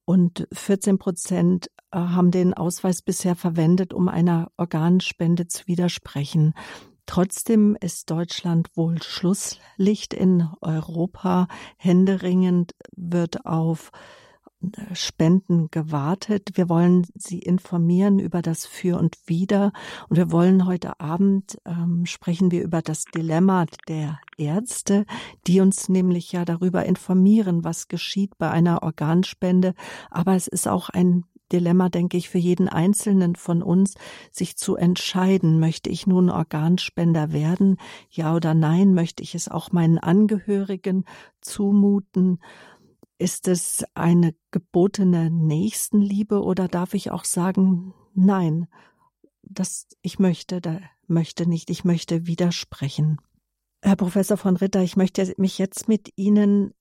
Und 14 Prozent äh, haben den Ausweis bisher verwendet, um einer Organspende zu widersprechen. Trotzdem ist Deutschland wohl Schlusslicht in Europa. Händeringend wird auf Spenden gewartet. Wir wollen Sie informieren über das Für und Wider. Und wir wollen heute Abend ähm, sprechen wir über das Dilemma der Ärzte, die uns nämlich ja darüber informieren, was geschieht bei einer Organspende. Aber es ist auch ein Dilemma, denke ich, für jeden Einzelnen von uns, sich zu entscheiden, möchte ich nun Organspender werden, ja oder nein, möchte ich es auch meinen Angehörigen zumuten, ist es eine gebotene Nächstenliebe oder darf ich auch sagen, nein, das, ich möchte, da möchte nicht, ich möchte widersprechen. Herr Professor von Ritter, ich möchte mich jetzt mit Ihnen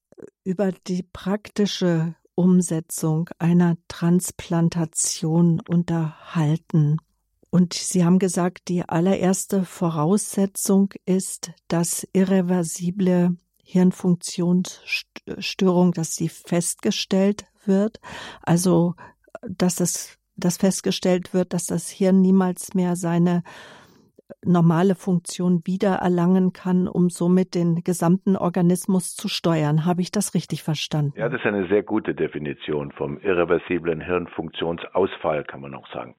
über die praktische Umsetzung einer Transplantation unterhalten. Und Sie haben gesagt, die allererste Voraussetzung ist, dass irreversible Hirnfunktionsstörung, dass sie festgestellt wird. Also, dass das, dass festgestellt wird, dass das Hirn niemals mehr seine normale Funktion wiedererlangen kann, um somit den gesamten Organismus zu steuern. Habe ich das richtig verstanden? Ja, das ist eine sehr gute Definition vom irreversiblen Hirnfunktionsausfall, kann man auch sagen.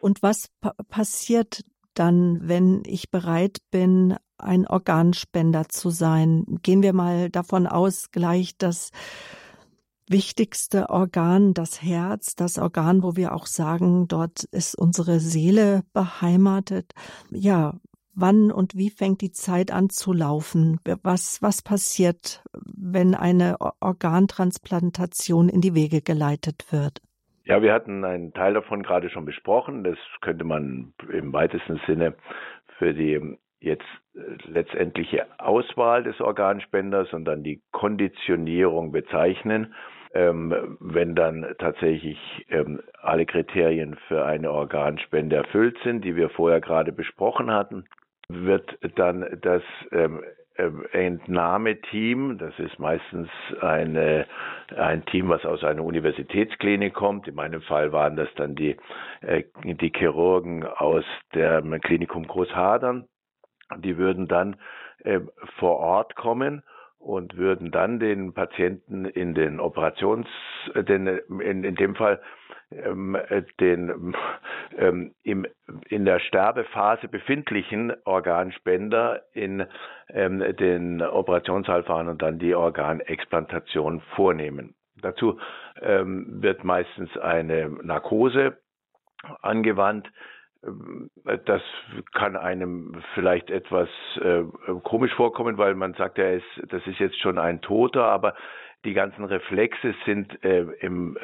Und was pa passiert dann, wenn ich bereit bin, ein Organspender zu sein. Gehen wir mal davon aus, gleich das wichtigste Organ, das Herz, das Organ, wo wir auch sagen, dort ist unsere Seele beheimatet. Ja, wann und wie fängt die Zeit an zu laufen? Was, was passiert, wenn eine Organtransplantation in die Wege geleitet wird? Ja, wir hatten einen Teil davon gerade schon besprochen. Das könnte man im weitesten Sinne für die jetzt äh, letztendliche Auswahl des Organspenders und dann die Konditionierung bezeichnen. Ähm, wenn dann tatsächlich ähm, alle Kriterien für eine Organspende erfüllt sind, die wir vorher gerade besprochen hatten, wird dann das ähm, Entnahmeteam, das ist meistens eine, ein Team, was aus einer Universitätsklinik kommt. In meinem Fall waren das dann die, äh, die Chirurgen aus dem Klinikum Großhadern die würden dann äh, vor Ort kommen und würden dann den Patienten in den Operations, äh, den, in, in dem Fall ähm, äh, den ähm, im, in der Sterbephase befindlichen Organspender in ähm, den Operationssaal fahren und dann die Organexplantation vornehmen. Dazu ähm, wird meistens eine Narkose angewandt, das kann einem vielleicht etwas äh, komisch vorkommen, weil man sagt, er ist, das ist jetzt schon ein Toter, aber die ganzen Reflexe sind äh, im,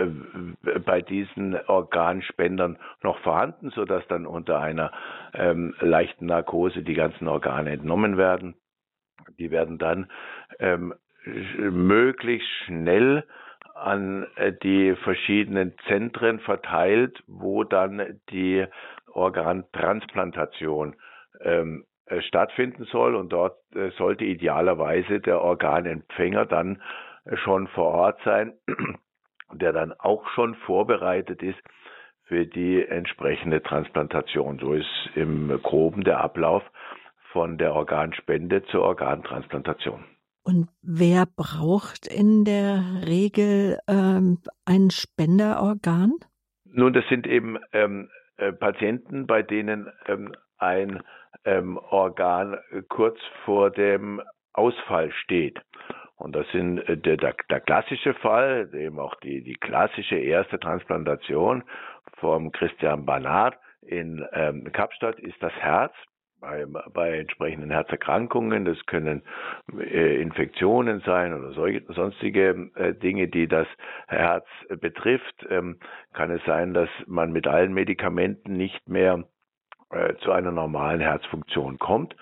äh, bei diesen Organspendern noch vorhanden, sodass dann unter einer ähm, leichten Narkose die ganzen Organe entnommen werden. Die werden dann ähm, möglichst schnell an äh, die verschiedenen Zentren verteilt, wo dann die Organtransplantation ähm, äh, stattfinden soll und dort äh, sollte idealerweise der Organempfänger dann schon vor Ort sein, der dann auch schon vorbereitet ist für die entsprechende Transplantation. So ist im groben der Ablauf von der Organspende zur Organtransplantation. Und wer braucht in der Regel ähm, ein Spenderorgan? Nun, das sind eben ähm, äh, Patienten, bei denen ähm, ein ähm, Organ kurz vor dem Ausfall steht. Und das sind äh, der, der, der, klassische Fall, eben auch die, die klassische erste Transplantation vom Christian Barnard in ähm, Kapstadt ist das Herz bei, bei entsprechenden Herzerkrankungen. Das können äh, Infektionen sein oder solche, sonstige äh, Dinge, die das Herz äh, betrifft. Ähm, kann es sein, dass man mit allen Medikamenten nicht mehr äh, zu einer normalen Herzfunktion kommt.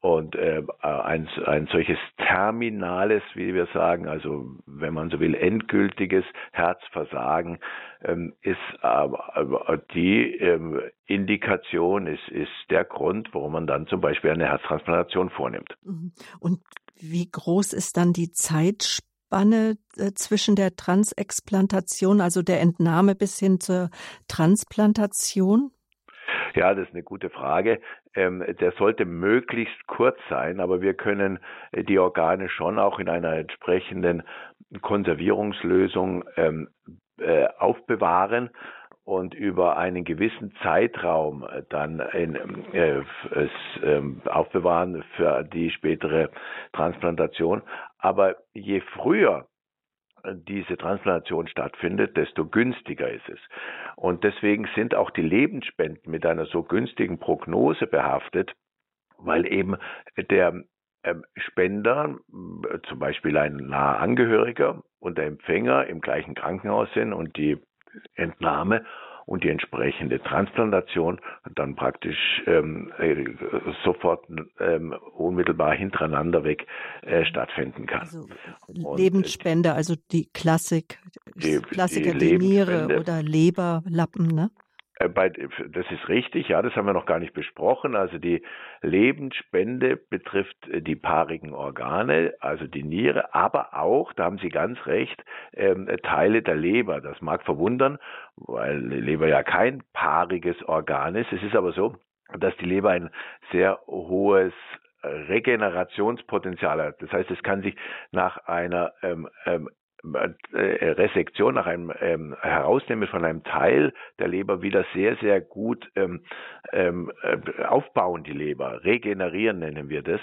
Und äh, ein, ein solches terminales, wie wir sagen, also wenn man so will, endgültiges Herzversagen ähm, ist äh, die ähm, Indikation, ist, ist der Grund, warum man dann zum Beispiel eine Herztransplantation vornimmt. Mhm. Und wie groß ist dann die Zeitspanne äh, zwischen der Transexplantation, also der Entnahme bis hin zur Transplantation? Ja, das ist eine gute Frage. Ähm, der sollte möglichst kurz sein, aber wir können äh, die Organe schon auch in einer entsprechenden Konservierungslösung ähm, äh, aufbewahren und über einen gewissen Zeitraum äh, dann in, äh, es, äh, aufbewahren für die spätere Transplantation. Aber je früher diese Transplantation stattfindet, desto günstiger ist es. Und deswegen sind auch die Lebensspenden mit einer so günstigen Prognose behaftet, weil eben der ähm, Spender, zum Beispiel ein naher Angehöriger und der Empfänger im gleichen Krankenhaus sind und die Entnahme und die entsprechende Transplantation dann praktisch ähm, äh, sofort ähm, unmittelbar hintereinander weg äh, stattfinden kann. Also und, Lebensspende, also die Klassik, die, Klassiker, die, die Niere oder Leberlappen, ne? Äh, bei, das ist richtig, ja, das haben wir noch gar nicht besprochen. Also die Lebensspende betrifft äh, die paarigen Organe, also die Niere, aber auch, da haben Sie ganz recht, ähm, Teile der Leber. Das mag verwundern, weil die Leber ja kein paariges Organ ist. Es ist aber so, dass die Leber ein sehr hohes Regenerationspotenzial hat. Das heißt, es kann sich nach einer ähm, ähm, äh, Resektion, nach einem ähm, Herausnehmen von einem Teil der Leber wieder sehr, sehr gut ähm, ähm, äh, aufbauen, die Leber. Regenerieren nennen wir das.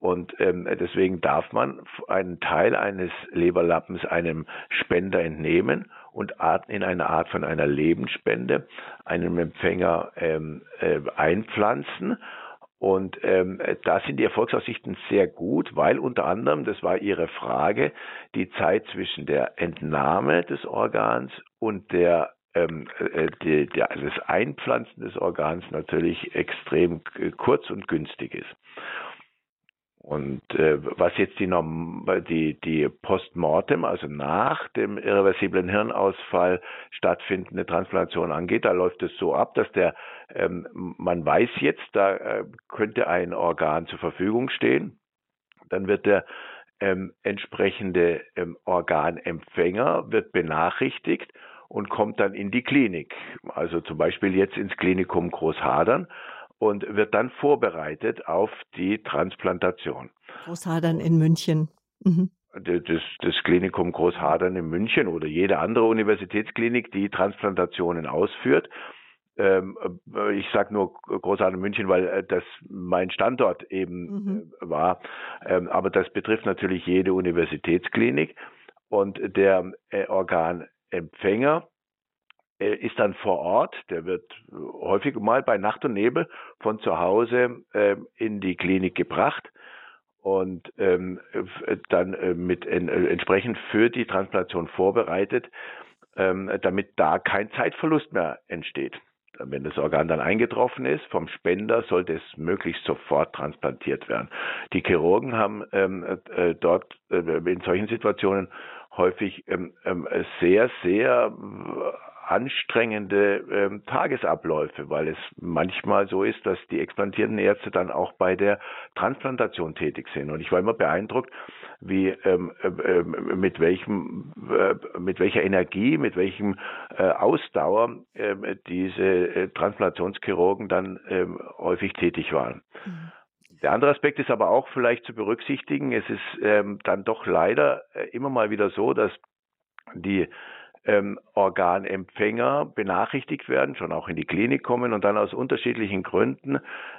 Und ähm, deswegen darf man einen Teil eines Leberlappens einem Spender entnehmen und in eine Art von einer Lebensspende einem Empfänger ähm, äh, einpflanzen und ähm, da sind die Erfolgsaussichten sehr gut, weil unter anderem, das war Ihre Frage, die Zeit zwischen der Entnahme des Organs und der ähm, äh, die, die, das Einpflanzen des Organs natürlich extrem kurz und günstig ist. Und äh, was jetzt die, die, die Postmortem, also nach dem irreversiblen Hirnausfall stattfindende Transplantation angeht, da läuft es so ab, dass der, ähm, man weiß jetzt, da äh, könnte ein Organ zur Verfügung stehen. Dann wird der ähm, entsprechende ähm, Organempfänger wird benachrichtigt und kommt dann in die Klinik. Also zum Beispiel jetzt ins Klinikum Großhadern und wird dann vorbereitet auf die Transplantation. Großhadern in München. Mhm. Das, das Klinikum Großhadern in München oder jede andere Universitätsklinik, die Transplantationen ausführt. Ähm, äh, ich sage nur Großhadern München, weil äh, das mein Standort eben mhm. Äh, war. Ähm, aber das betrifft natürlich jede Universitätsklinik. Und der Organempfänger ist dann vor Ort, der wird häufig mal bei Nacht und Nebel von zu Hause äh, in die Klinik gebracht und ähm, dann äh, mit äh, entsprechend für die Transplantation vorbereitet, ähm, damit da kein Zeitverlust mehr entsteht. Wenn das Organ dann eingetroffen ist vom Spender, sollte es möglichst sofort transplantiert werden. Die Chirurgen haben ähm, äh, dort äh, in solchen Situationen häufig ähm, ähm, sehr, sehr anstrengende ähm, Tagesabläufe, weil es manchmal so ist, dass die explantierenden Ärzte dann auch bei der Transplantation tätig sind. Und ich war immer beeindruckt, wie ähm, äh, mit welchem äh, mit welcher Energie, mit welchem äh, Ausdauer ähm, diese äh, Transplantationschirurgen dann ähm, häufig tätig waren. Mhm. Der andere Aspekt ist aber auch vielleicht zu berücksichtigen. Es ist ähm, dann doch leider äh, immer mal wieder so, dass die ähm, Organempfänger benachrichtigt werden, schon auch in die Klinik kommen und dann aus unterschiedlichen Gründen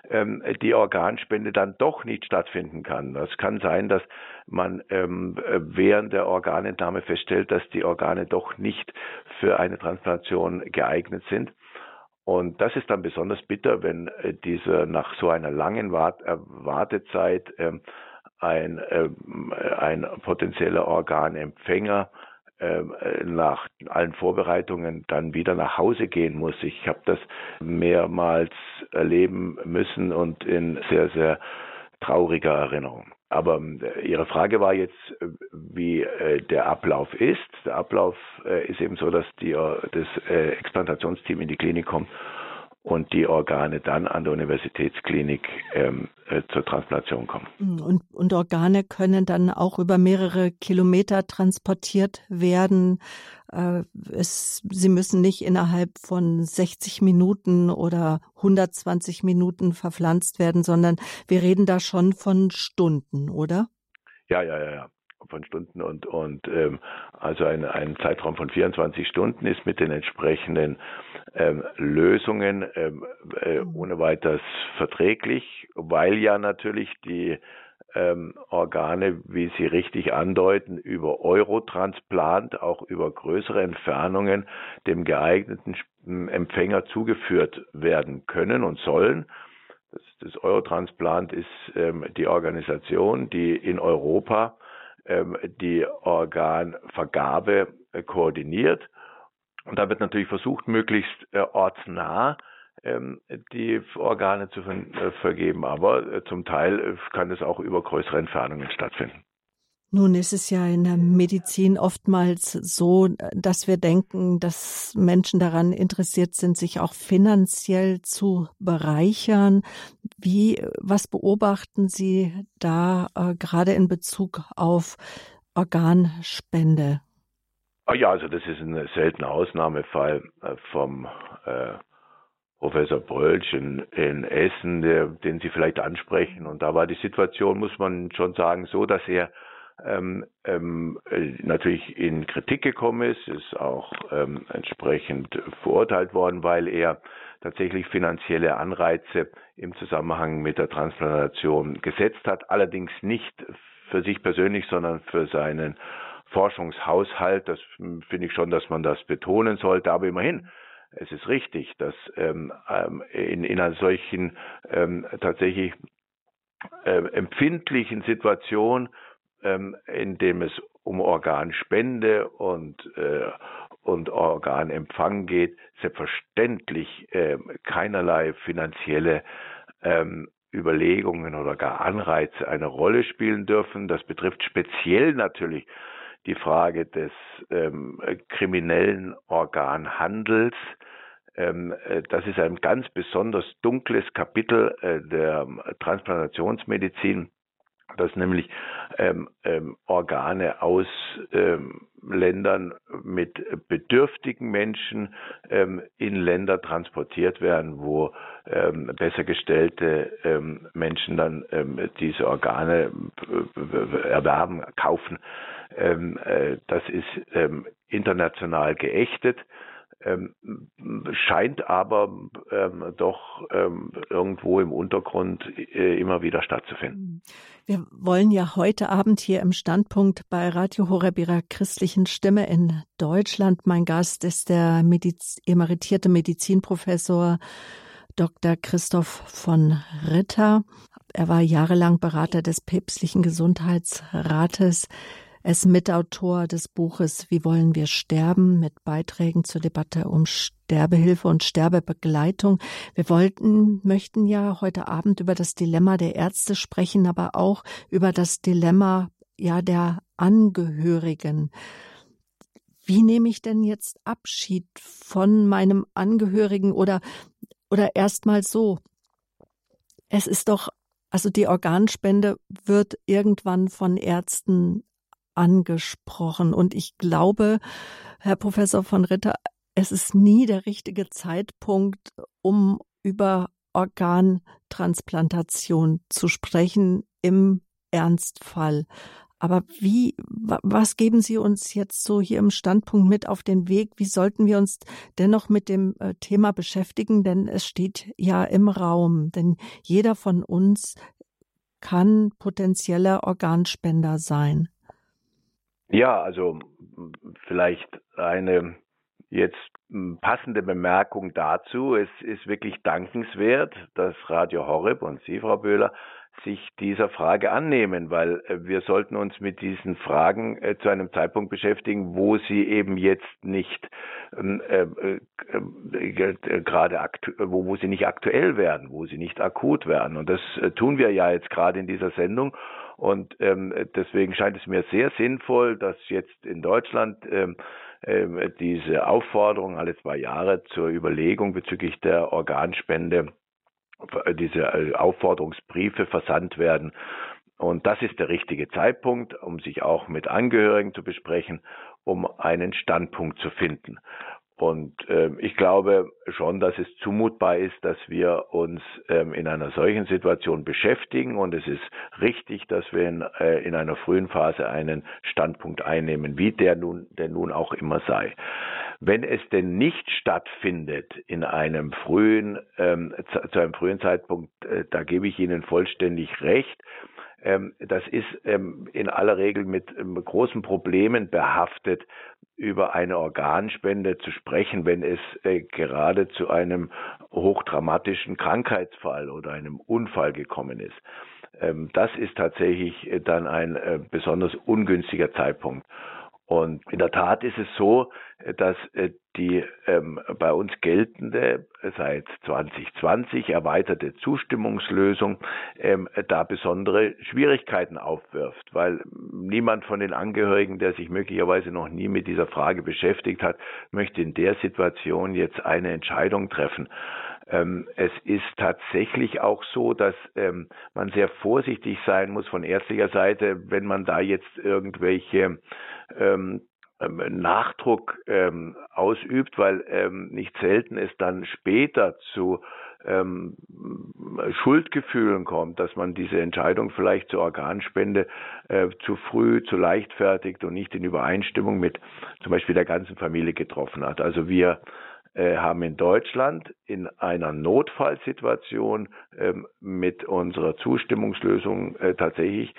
ähm, die Organspende dann doch nicht stattfinden kann. Das kann sein, dass man ähm, während der Organentnahme feststellt, dass die Organe doch nicht für eine Transplantation geeignet sind. Und das ist dann besonders bitter, wenn äh, dieser nach so einer langen Wart äh, Wartezeit äh, ein, äh, ein potenzieller Organempfänger nach allen Vorbereitungen dann wieder nach Hause gehen muss. Ich habe das mehrmals erleben müssen und in sehr, sehr trauriger Erinnerung. Aber äh, Ihre Frage war jetzt, äh, wie äh, der Ablauf ist. Der Ablauf äh, ist eben so, dass die, das äh, Explantationsteam in die Klinik kommt und die Organe dann an der Universitätsklinik ähm, äh, zur Transplantation kommen. Hm, und, und Organe können dann auch über mehrere Kilometer transportiert werden. Äh, es, sie müssen nicht innerhalb von 60 Minuten oder 120 Minuten verpflanzt werden, sondern wir reden da schon von Stunden, oder? Ja, ja, ja, ja von Stunden und und ähm, also ein, ein Zeitraum von 24 Stunden ist mit den entsprechenden ähm, Lösungen ähm, äh, mhm. ohne weiteres verträglich, weil ja natürlich die ähm, Organe, wie Sie richtig andeuten, über Eurotransplant, auch über größere Entfernungen dem geeigneten Empfänger zugeführt werden können und sollen. Das, das Eurotransplant ist ähm, die Organisation, die in Europa ähm, die Organvergabe äh, koordiniert. Und da wird natürlich versucht, möglichst äh, ortsnah ähm, die Organe zu äh, vergeben, aber zum Teil kann es auch über größere Entfernungen stattfinden. Nun ist es ja in der Medizin oftmals so, dass wir denken, dass Menschen daran interessiert sind, sich auch finanziell zu bereichern. Wie, was beobachten Sie da äh, gerade in Bezug auf Organspende? Ah ja, also das ist ein seltener Ausnahmefall äh, vom äh, Professor Bolsch in, in Essen, der, den Sie vielleicht ansprechen. Und da war die Situation, muss man schon sagen, so, dass er ähm, ähm, äh, natürlich in Kritik gekommen ist, ist auch ähm, entsprechend verurteilt worden, weil er tatsächlich finanzielle Anreize im Zusammenhang mit der Transplantation gesetzt hat, allerdings nicht für sich persönlich, sondern für seinen Forschungshaushalt. Das finde ich schon, dass man das betonen sollte, aber immerhin. Es ist richtig, dass ähm, ähm in, in einer solchen ähm, tatsächlich äh, empfindlichen Situation ähm, in dem es um Organspende und, äh, und Organempfang geht, selbstverständlich äh, keinerlei finanzielle ähm, Überlegungen oder gar Anreize eine Rolle spielen dürfen. Das betrifft speziell natürlich die Frage des ähm, kriminellen Organhandels. Ähm, äh, das ist ein ganz besonders dunkles Kapitel äh, der Transplantationsmedizin dass nämlich ähm, ähm, Organe aus ähm, Ländern mit bedürftigen Menschen ähm, in Länder transportiert werden, wo ähm, besser gestellte ähm, Menschen dann ähm, diese Organe äh, erwerben, kaufen. Ähm, äh, das ist ähm, international geächtet ähm, scheint aber ähm, doch ähm, irgendwo im Untergrund äh, immer wieder stattzufinden. Wir wollen ja heute Abend hier im Standpunkt bei Radio Horeb ihrer christlichen Stimme in Deutschland. Mein Gast ist der Mediz emeritierte Medizinprofessor Dr. Christoph von Ritter. Er war jahrelang Berater des päpstlichen Gesundheitsrates. Er ist Mitautor des Buches Wie wollen wir sterben mit Beiträgen zur Debatte um Sterbehilfe und Sterbebegleitung. Wir wollten, möchten ja heute Abend über das Dilemma der Ärzte sprechen, aber auch über das Dilemma ja der Angehörigen. Wie nehme ich denn jetzt Abschied von meinem Angehörigen oder oder erstmal so? Es ist doch also die Organspende wird irgendwann von Ärzten angesprochen. Und ich glaube, Herr Professor von Ritter, es ist nie der richtige Zeitpunkt, um über Organtransplantation zu sprechen im Ernstfall. Aber wie, was geben Sie uns jetzt so hier im Standpunkt mit auf den Weg? Wie sollten wir uns dennoch mit dem äh, Thema beschäftigen? Denn es steht ja im Raum. Denn jeder von uns kann potenzieller Organspender sein. Ja, also vielleicht eine jetzt passende Bemerkung dazu. Es ist wirklich dankenswert, dass Radio Horeb und Sie, Frau Böhler, sich dieser Frage annehmen, weil äh, wir sollten uns mit diesen Fragen äh, zu einem Zeitpunkt beschäftigen, wo sie eben jetzt nicht ähm, äh, äh, gerade wo, wo sie nicht aktuell werden, wo sie nicht akut werden. Und das tun wir ja jetzt gerade in dieser Sendung. Und ähm, deswegen scheint es mir sehr sinnvoll, dass jetzt in Deutschland ähm, ähm, diese Aufforderung alle zwei Jahre zur Überlegung bezüglich der Organspende, äh, diese äh, Aufforderungsbriefe versandt werden. Und das ist der richtige Zeitpunkt, um sich auch mit Angehörigen zu besprechen, um einen Standpunkt zu finden. Und äh, ich glaube schon, dass es zumutbar ist, dass wir uns ähm, in einer solchen Situation beschäftigen. Und es ist richtig, dass wir in, äh, in einer frühen Phase einen Standpunkt einnehmen, wie der nun, der nun auch immer sei. Wenn es denn nicht stattfindet in einem frühen, ähm, zu, zu einem frühen Zeitpunkt, äh, da gebe ich Ihnen vollständig recht. Ähm, das ist ähm, in aller Regel mit ähm, großen Problemen behaftet, über eine Organspende zu sprechen, wenn es äh, gerade zu einem hochdramatischen Krankheitsfall oder einem Unfall gekommen ist. das ist tatsächlich äh, dann ein äh, besonders ungünstiger Zeitpunkt. Und in der Tat ist es so, dass äh, die ähm, bei uns geltende seit 2020 erweiterte Zustimmungslösung ähm, da besondere Schwierigkeiten aufwirft, weil niemand von den Angehörigen, der sich möglicherweise noch nie mit dieser Frage beschäftigt hat, möchte in der Situation jetzt eine Entscheidung treffen. Ähm, es ist tatsächlich auch so, dass ähm, man sehr vorsichtig sein muss von ärztlicher Seite, wenn man da jetzt irgendwelche ähm, ähm, Nachdruck ähm, ausübt, weil ähm, nicht selten es dann später zu ähm, Schuldgefühlen kommt, dass man diese Entscheidung vielleicht zur Organspende äh, zu früh, zu leichtfertigt und nicht in Übereinstimmung mit zum Beispiel der ganzen Familie getroffen hat. Also wir haben in Deutschland in einer Notfallsituation ähm, mit unserer Zustimmungslösung äh, tatsächlich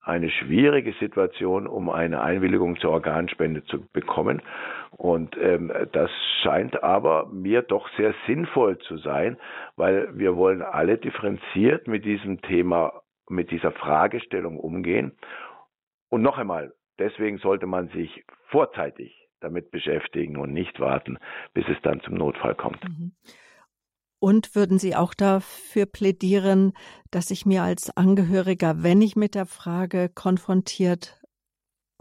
eine schwierige Situation, um eine Einwilligung zur Organspende zu bekommen. Und ähm, das scheint aber mir doch sehr sinnvoll zu sein, weil wir wollen alle differenziert mit diesem Thema, mit dieser Fragestellung umgehen. Und noch einmal, deswegen sollte man sich vorzeitig damit beschäftigen und nicht warten, bis es dann zum Notfall kommt. Mhm. Und würden Sie auch dafür plädieren, dass ich mir als Angehöriger, wenn ich mit der Frage konfrontiert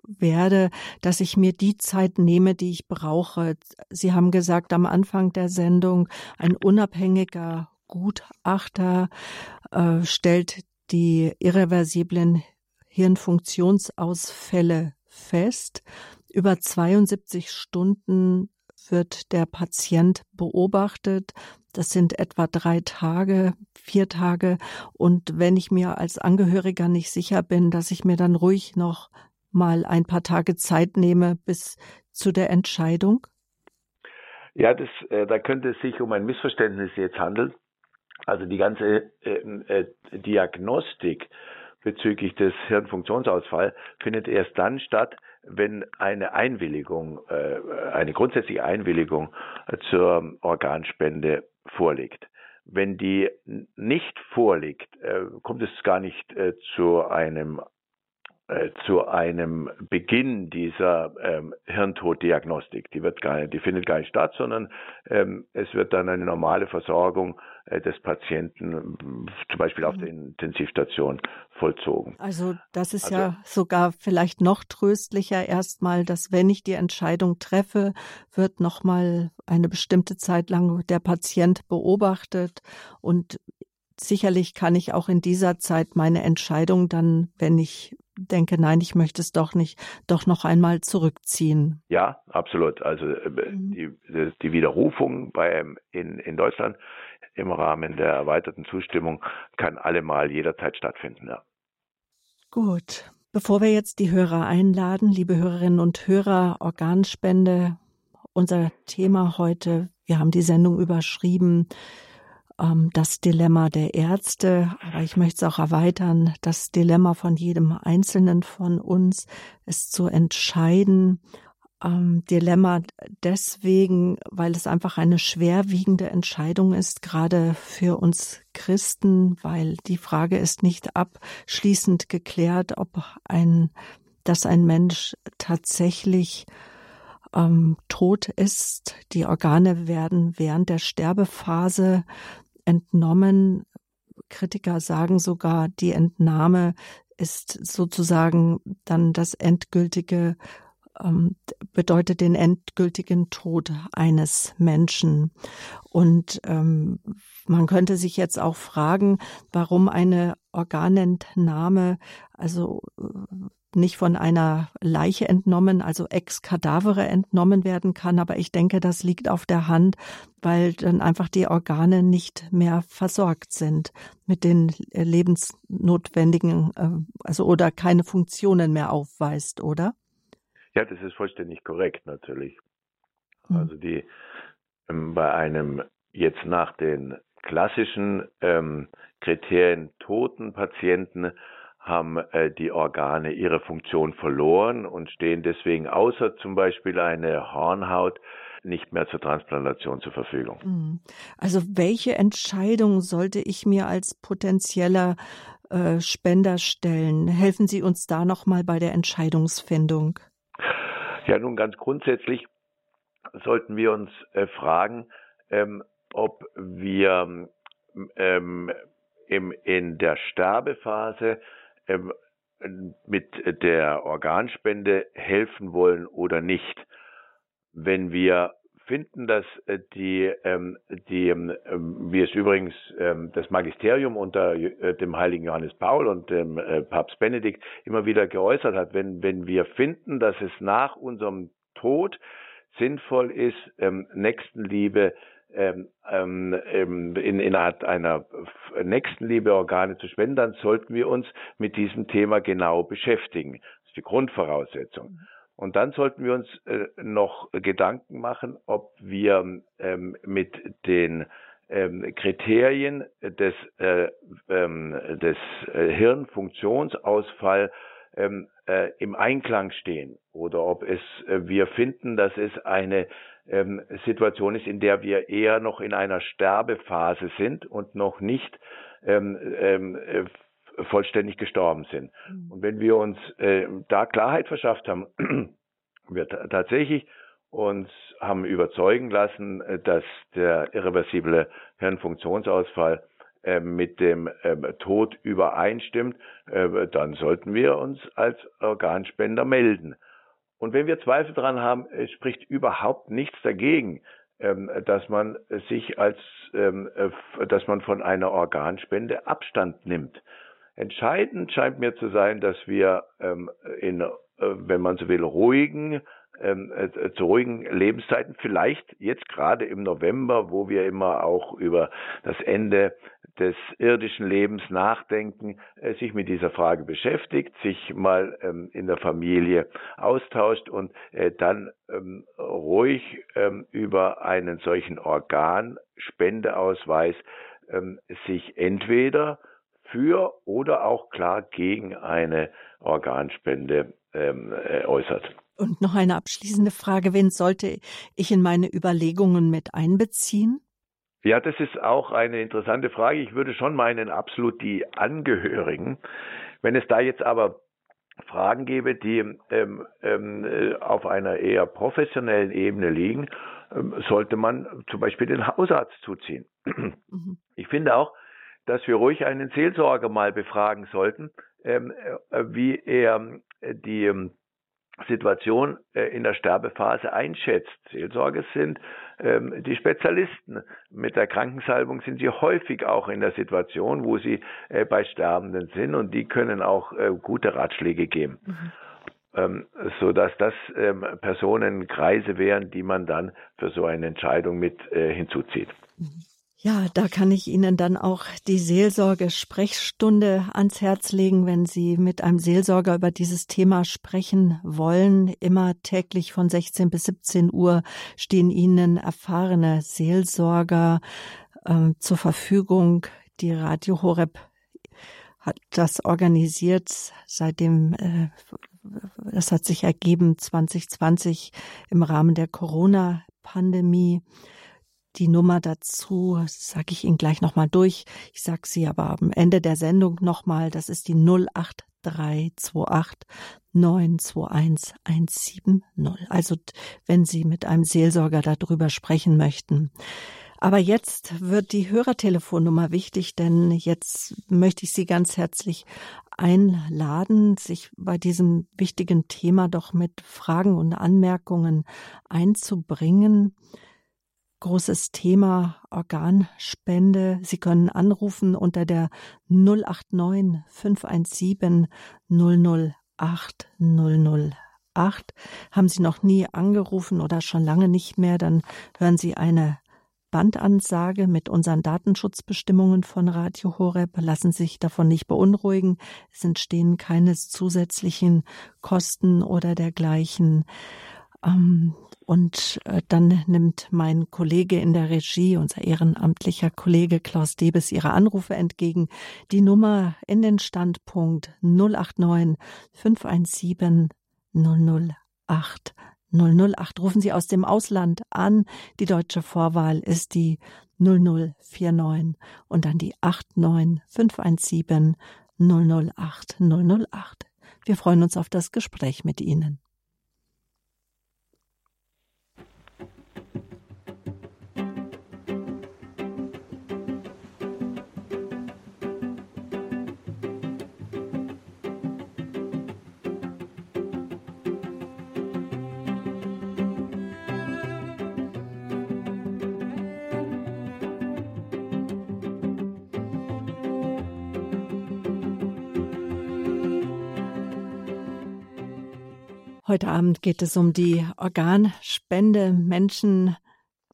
werde, dass ich mir die Zeit nehme, die ich brauche. Sie haben gesagt am Anfang der Sendung, ein unabhängiger Gutachter äh, stellt die irreversiblen Hirnfunktionsausfälle fest. Über 72 Stunden wird der Patient beobachtet. Das sind etwa drei Tage, vier Tage. Und wenn ich mir als Angehöriger nicht sicher bin, dass ich mir dann ruhig noch mal ein paar Tage Zeit nehme bis zu der Entscheidung? Ja, das, äh, da könnte es sich um ein Missverständnis jetzt handeln. Also die ganze äh, äh, Diagnostik bezüglich des Hirnfunktionsausfalls findet erst dann statt, wenn eine Einwilligung, äh, eine grundsätzliche Einwilligung zur Organspende vorliegt. Wenn die nicht vorliegt, äh, kommt es gar nicht äh, zu einem zu einem Beginn dieser ähm, Hirntoddiagnostik. Die wird gar nicht, die findet gar nicht statt, sondern ähm, es wird dann eine normale Versorgung äh, des Patienten, zum Beispiel auf mhm. der Intensivstation, vollzogen. Also das ist also, ja sogar vielleicht noch tröstlicher erstmal, dass wenn ich die Entscheidung treffe, wird nochmal eine bestimmte Zeit lang der Patient beobachtet und sicherlich kann ich auch in dieser Zeit meine Entscheidung dann, wenn ich denke, nein, ich möchte es doch nicht, doch noch einmal zurückziehen. Ja, absolut. Also äh, mhm. die, die Widerrufung bei, in, in Deutschland im Rahmen der erweiterten Zustimmung kann allemal jederzeit stattfinden. Ja. Gut. Bevor wir jetzt die Hörer einladen, liebe Hörerinnen und Hörer, Organspende, unser Thema heute, wir haben die Sendung überschrieben, ähm, das Dilemma der Ärzte, aber ich möchte es auch erweitern, das Dilemma von jedem Einzelnen von uns, ist zu entscheiden. Ähm, Dilemma deswegen, weil es einfach eine schwerwiegende Entscheidung ist, gerade für uns Christen, weil die Frage ist nicht abschließend geklärt, ob ein, dass ein Mensch tatsächlich ähm, tot ist. Die Organe werden während der Sterbephase entnommen. Kritiker sagen sogar, die Entnahme ist sozusagen dann das endgültige ähm, bedeutet den endgültigen Tod eines Menschen. Und ähm, man könnte sich jetzt auch fragen, warum eine Organentnahme, also äh, nicht von einer Leiche entnommen, also ex cadavere entnommen werden kann. Aber ich denke, das liegt auf der Hand, weil dann einfach die Organe nicht mehr versorgt sind mit den lebensnotwendigen, äh, also oder keine Funktionen mehr aufweist, oder? Ja, das ist vollständig korrekt natürlich. Mhm. Also die ähm, bei einem jetzt nach den klassischen ähm, Kriterien toten Patienten haben äh, die Organe ihre Funktion verloren und stehen deswegen außer zum Beispiel eine Hornhaut nicht mehr zur Transplantation zur Verfügung. Mhm. Also welche Entscheidung sollte ich mir als potenzieller äh, Spender stellen? Helfen Sie uns da noch mal bei der Entscheidungsfindung. Ja, nun ganz grundsätzlich sollten wir uns äh, fragen, ähm, ob wir ähm, im, in der Sterbephase ähm, mit der Organspende helfen wollen oder nicht. Wenn wir finden, dass äh, die, ähm, die ähm, wie es übrigens ähm, das Magisterium unter äh, dem heiligen Johannes Paul und dem äh, Papst Benedikt immer wieder geäußert hat, wenn, wenn wir finden, dass es nach unserem Tod sinnvoll ist, ähm, Nächstenliebe ähm, ähm, in, in Art einer Nächstenliebe Organe zu spenden, dann sollten wir uns mit diesem Thema genau beschäftigen. Das ist die Grundvoraussetzung. Und dann sollten wir uns äh, noch Gedanken machen, ob wir ähm, mit den ähm, Kriterien des, äh, ähm, des äh, Hirnfunktionsausfall ähm, äh, im Einklang stehen oder ob es äh, wir finden, dass es eine ähm, Situation ist, in der wir eher noch in einer Sterbephase sind und noch nicht ähm, ähm, äh, vollständig gestorben sind. Mhm. Und wenn wir uns äh, da Klarheit verschafft haben, wir tatsächlich uns haben überzeugen lassen, äh, dass der irreversible Hirnfunktionsausfall äh, mit dem äh, Tod übereinstimmt, äh, dann sollten wir uns als Organspender melden. Und wenn wir Zweifel daran haben, es spricht überhaupt nichts dagegen, ähm, dass man sich als, ähm, äh, dass man von einer Organspende Abstand nimmt. Entscheidend scheint mir zu sein, dass wir ähm, in, äh, wenn man so will, ruhigen, ähm, äh, zu ruhigen Lebenszeiten, vielleicht jetzt gerade im November, wo wir immer auch über das Ende des irdischen Lebens nachdenken, äh, sich mit dieser Frage beschäftigt, sich mal ähm, in der Familie austauscht und äh, dann ähm, ruhig über einen solchen Organspendeausweis sich entweder für oder auch klar gegen eine Organspende äh, äußert. Und noch eine abschließende Frage. Wen sollte ich in meine Überlegungen mit einbeziehen? Ja, das ist auch eine interessante Frage. Ich würde schon meinen, absolut die Angehörigen. Wenn es da jetzt aber Fragen gäbe, die ähm, ähm, äh, auf einer eher professionellen Ebene liegen, ähm, sollte man zum Beispiel den Hausarzt zuziehen. Mhm. Ich finde auch, dass wir ruhig einen Seelsorger mal befragen sollten, ähm, äh, wie er äh, die ähm, Situation äh, in der Sterbephase einschätzt. Seelsorger sind ähm, die Spezialisten. Mit der Krankensalbung sind sie häufig auch in der Situation, wo sie äh, bei Sterbenden sind und die können auch äh, gute Ratschläge geben. Mhm. Ähm, so dass das ähm, Personenkreise wären, die man dann für so eine Entscheidung mit äh, hinzuzieht. Mhm. Ja, da kann ich Ihnen dann auch die Seelsorge-Sprechstunde ans Herz legen, wenn Sie mit einem Seelsorger über dieses Thema sprechen wollen. Immer täglich von 16 bis 17 Uhr stehen Ihnen erfahrene Seelsorger äh, zur Verfügung. Die Radio Horeb hat das organisiert, seitdem äh, das hat sich ergeben 2020 im Rahmen der Corona-Pandemie. Die Nummer dazu sage ich Ihnen gleich nochmal durch. Ich sage sie aber am Ende der Sendung nochmal. Das ist die 083 0328 921 170. Also wenn Sie mit einem Seelsorger darüber sprechen möchten. Aber jetzt wird die Hörertelefonnummer wichtig, denn jetzt möchte ich Sie ganz herzlich einladen, sich bei diesem wichtigen Thema doch mit Fragen und Anmerkungen einzubringen. Großes Thema Organspende. Sie können anrufen unter der 089 517 008 008. Haben Sie noch nie angerufen oder schon lange nicht mehr, dann hören Sie eine Bandansage mit unseren Datenschutzbestimmungen von Radio Horeb lassen sich davon nicht beunruhigen. Es entstehen keine zusätzlichen Kosten oder dergleichen. Ähm, und äh, dann nimmt mein Kollege in der Regie, unser ehrenamtlicher Kollege Klaus Debes, Ihre Anrufe entgegen. Die Nummer in den Standpunkt 089 517 008 008 rufen Sie aus dem Ausland an. Die deutsche Vorwahl ist die 0049 und dann die 89517 008 008. Wir freuen uns auf das Gespräch mit Ihnen. Heute Abend geht es um die Organspende. Menschen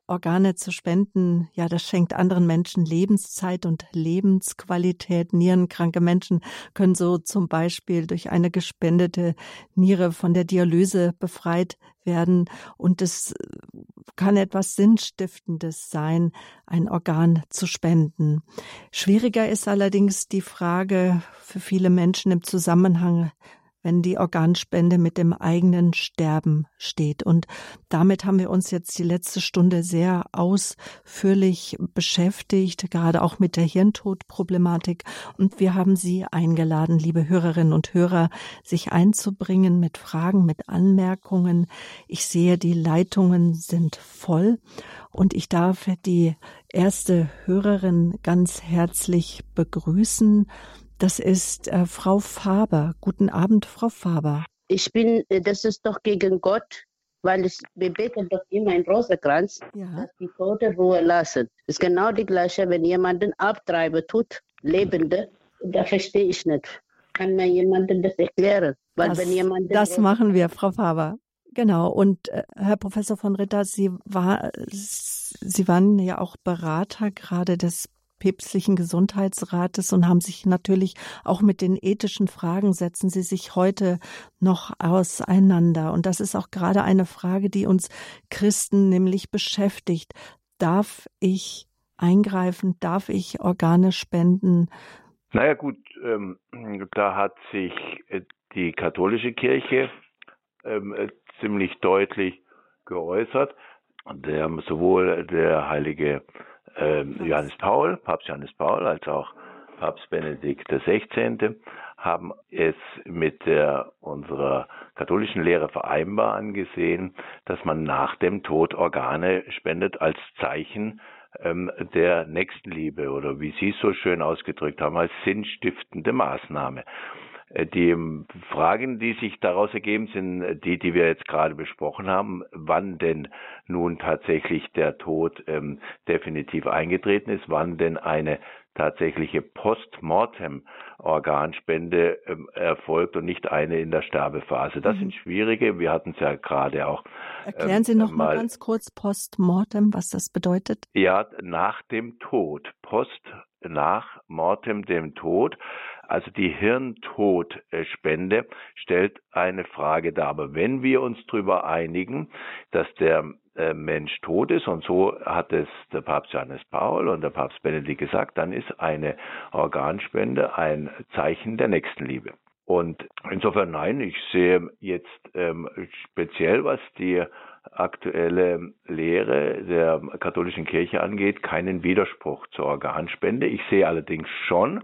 Organe zu spenden, ja, das schenkt anderen Menschen Lebenszeit und Lebensqualität. Nierenkranke Menschen können so zum Beispiel durch eine gespendete Niere von der Dialyse befreit werden. Und es kann etwas Sinnstiftendes sein, ein Organ zu spenden. Schwieriger ist allerdings die Frage für viele Menschen im Zusammenhang wenn die Organspende mit dem eigenen Sterben steht. Und damit haben wir uns jetzt die letzte Stunde sehr ausführlich beschäftigt, gerade auch mit der Hirntodproblematik. Und wir haben Sie eingeladen, liebe Hörerinnen und Hörer, sich einzubringen mit Fragen, mit Anmerkungen. Ich sehe, die Leitungen sind voll. Und ich darf die erste Hörerin ganz herzlich begrüßen. Das ist äh, Frau Faber. Guten Abend, Frau Faber. Ich bin, äh, das ist doch gegen Gott, weil ich, wir beten doch immer in Rosenkranz, ja. dass die Tote Ruhe lassen. Das ist genau die gleiche, wenn jemanden abtreiben tut, Lebende, da verstehe ich nicht. Kann mir jemanden das erklären? Weil das, wenn jemand das machen wir, Frau Faber. Genau. Und äh, Herr Professor von Ritter, Sie, war, Sie waren ja auch Berater gerade des päpstlichen Gesundheitsrates und haben sich natürlich auch mit den ethischen Fragen setzen Sie sich heute noch auseinander. Und das ist auch gerade eine Frage, die uns Christen nämlich beschäftigt. Darf ich eingreifen? Darf ich Organe spenden? Naja gut, ähm, da hat sich äh, die katholische Kirche ähm, äh, ziemlich deutlich geäußert. Der, sowohl der heilige Johannes Paul, Papst Johannes Paul, als auch Papst Benedikt XVI. haben es mit der unserer katholischen Lehre vereinbar angesehen, dass man nach dem Tod Organe spendet als Zeichen ähm, der Nächstenliebe oder wie Sie es so schön ausgedrückt haben, als sinnstiftende Maßnahme. Äh, die Fragen, die sich daraus ergeben, sind die, die wir jetzt gerade besprochen haben, wann denn nun tatsächlich der Tod ähm, definitiv eingetreten ist, wann denn eine tatsächliche Postmortem-Organspende ähm, erfolgt und nicht eine in der Sterbephase. Das mhm. sind schwierige. Wir hatten es ja gerade auch. Erklären Sie noch ähm, mal, mal ganz kurz Postmortem, was das bedeutet. Ja, nach dem Tod. Post nach Mortem, dem Tod. Also die Hirntodspende stellt eine Frage dar. Aber wenn wir uns darüber einigen, dass der äh, Mensch tot ist, und so hat es der Papst Johannes Paul und der Papst Benedikt gesagt, dann ist eine Organspende ein Zeichen der Nächstenliebe. Und insofern nein, ich sehe jetzt ähm, speziell, was die aktuelle Lehre der katholischen Kirche angeht, keinen Widerspruch zur Organspende. Ich sehe allerdings schon,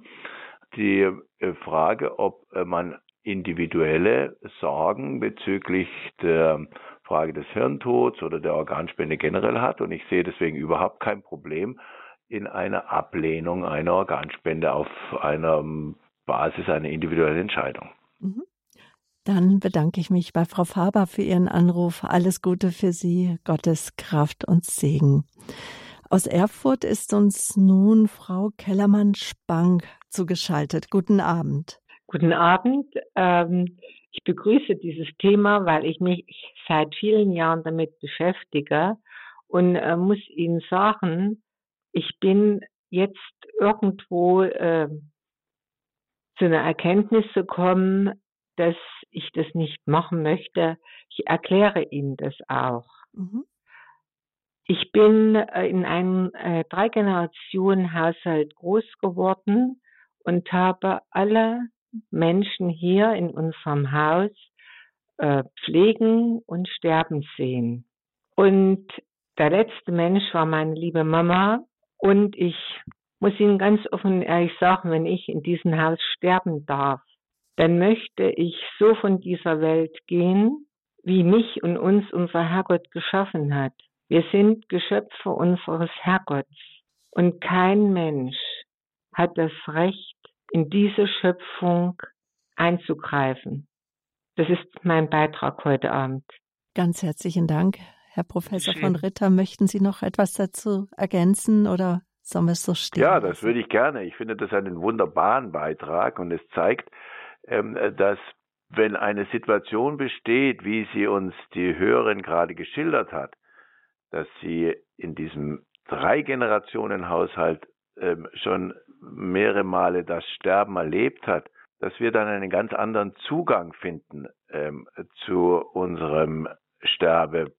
die äh, Frage, ob äh, man individuelle Sorgen bezüglich der Frage des Hirntods oder der Organspende generell hat. Und ich sehe deswegen überhaupt kein Problem in einer Ablehnung einer Organspende auf einer Basis einer individuellen Entscheidung. Mhm. Dann bedanke ich mich bei Frau Faber für Ihren Anruf. Alles Gute für Sie, Gottes Kraft und Segen. Aus Erfurt ist uns nun Frau Kellermann-Spang zugeschaltet. Guten Abend. Guten Abend. Ähm, ich begrüße dieses Thema, weil ich mich seit vielen Jahren damit beschäftige und äh, muss Ihnen sagen, ich bin jetzt irgendwo äh, zu einer Erkenntnis gekommen, dass ich das nicht machen möchte. Ich erkläre Ihnen das auch. Mhm. Ich bin äh, in einem äh, drei Generationen Haushalt groß geworden und habe alle Menschen hier in unserem Haus äh, pflegen und sterben sehen. Und der letzte Mensch war meine liebe Mama. Und ich muss Ihnen ganz offen ehrlich sagen, wenn ich in diesem Haus sterben darf, dann möchte ich so von dieser Welt gehen, wie mich und uns unser Herrgott geschaffen hat. Wir sind Geschöpfe unseres Herrgotts und kein Mensch hat das Recht, in diese Schöpfung einzugreifen. Das ist mein Beitrag heute Abend. Ganz herzlichen Dank, Herr Professor Schön. von Ritter. Möchten Sie noch etwas dazu ergänzen oder sollen wir es so stehen? Ja, das würde ich gerne. Ich finde das einen wunderbaren Beitrag und es zeigt, ähm, dass wenn eine Situation besteht, wie sie uns die Hörerin gerade geschildert hat, dass sie in diesem drei Generationen Haushalt ähm, schon mehrere Male das Sterben erlebt hat, dass wir dann einen ganz anderen Zugang finden ähm, zu unserem Sterbe,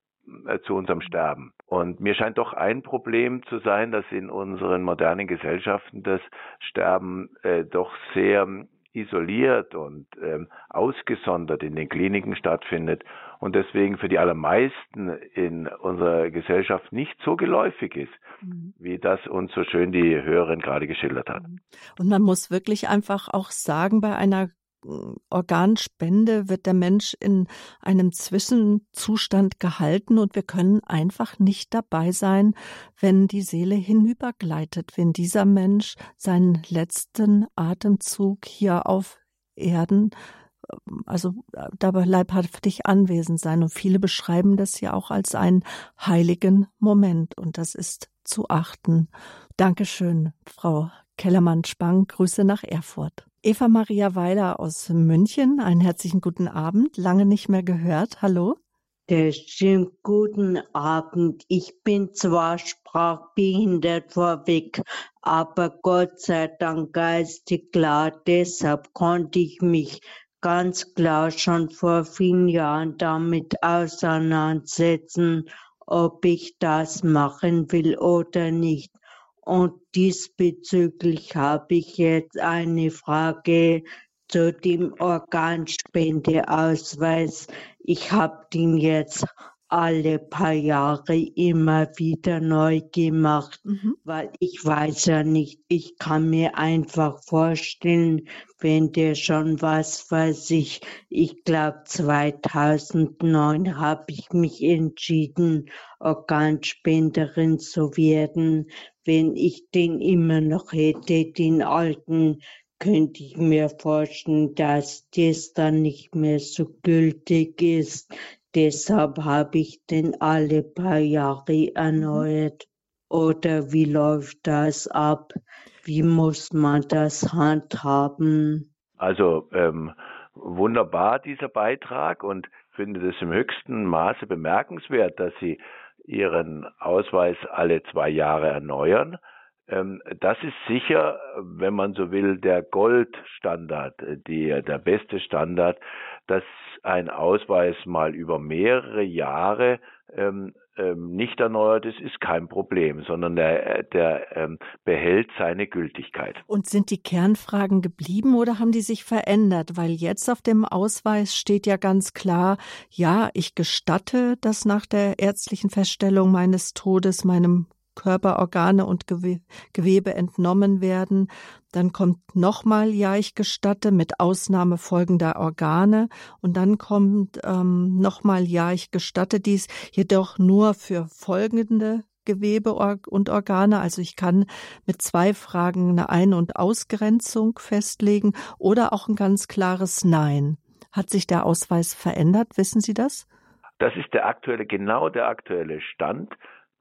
äh, zu unserem Sterben. Und mir scheint doch ein Problem zu sein, dass in unseren modernen Gesellschaften das Sterben äh, doch sehr isoliert und ähm, ausgesondert in den Kliniken stattfindet und deswegen für die allermeisten in unserer Gesellschaft nicht so geläufig ist, mhm. wie das uns so schön die Hörerin gerade geschildert hat. Mhm. Und man muss wirklich einfach auch sagen, bei einer Organspende wird der Mensch in einem Zwischenzustand gehalten und wir können einfach nicht dabei sein, wenn die Seele hinübergleitet, wenn dieser Mensch seinen letzten Atemzug hier auf Erden also dabei leibhaftig anwesend sein. Und viele beschreiben das ja auch als einen heiligen Moment. Und das ist zu achten. Dankeschön, Frau Kellermann-Spang. Grüße nach Erfurt. Eva Maria Weiler aus München, einen herzlichen guten Abend. Lange nicht mehr gehört. Hallo. Der schönen guten Abend. Ich bin zwar sprachbehindert vorweg, aber Gott sei Dank geistig klar. Deshalb konnte ich mich ganz klar schon vor vielen Jahren damit auseinandersetzen, ob ich das machen will oder nicht. Und diesbezüglich habe ich jetzt eine Frage zu dem Organspendeausweis. Ich habe den jetzt alle paar Jahre immer wieder neu gemacht, mhm. weil ich weiß ja nicht, ich kann mir einfach vorstellen, wenn der schon was weiß ich, ich glaube 2009 habe ich mich entschieden, Organspenderin zu werden. Wenn ich den immer noch hätte, den alten, könnte ich mir vorstellen, dass das dann nicht mehr so gültig ist. Deshalb habe ich den alle paar Jahre erneuert. Oder wie läuft das ab? Wie muss man das handhaben? Also ähm, wunderbar dieser Beitrag und finde es im höchsten Maße bemerkenswert, dass Sie Ihren Ausweis alle zwei Jahre erneuern. Ähm, das ist sicher, wenn man so will, der Goldstandard, die, der beste Standard, dass ein Ausweis mal über mehrere Jahre ähm, ähm, nicht erneuert ist, ist kein Problem, sondern der, der ähm, behält seine Gültigkeit. Und sind die Kernfragen geblieben oder haben die sich verändert? Weil jetzt auf dem Ausweis steht ja ganz klar, ja, ich gestatte, dass nach der ärztlichen Feststellung meines Todes meinem Körperorgane und Gewebe entnommen werden. Dann kommt nochmal Ja, ich gestatte mit Ausnahme folgender Organe. Und dann kommt ähm, nochmal Ja, ich gestatte dies jedoch nur für folgende Gewebe und Organe. Also ich kann mit zwei Fragen eine Ein- und Ausgrenzung festlegen oder auch ein ganz klares Nein. Hat sich der Ausweis verändert? Wissen Sie das? Das ist der aktuelle, genau der aktuelle Stand,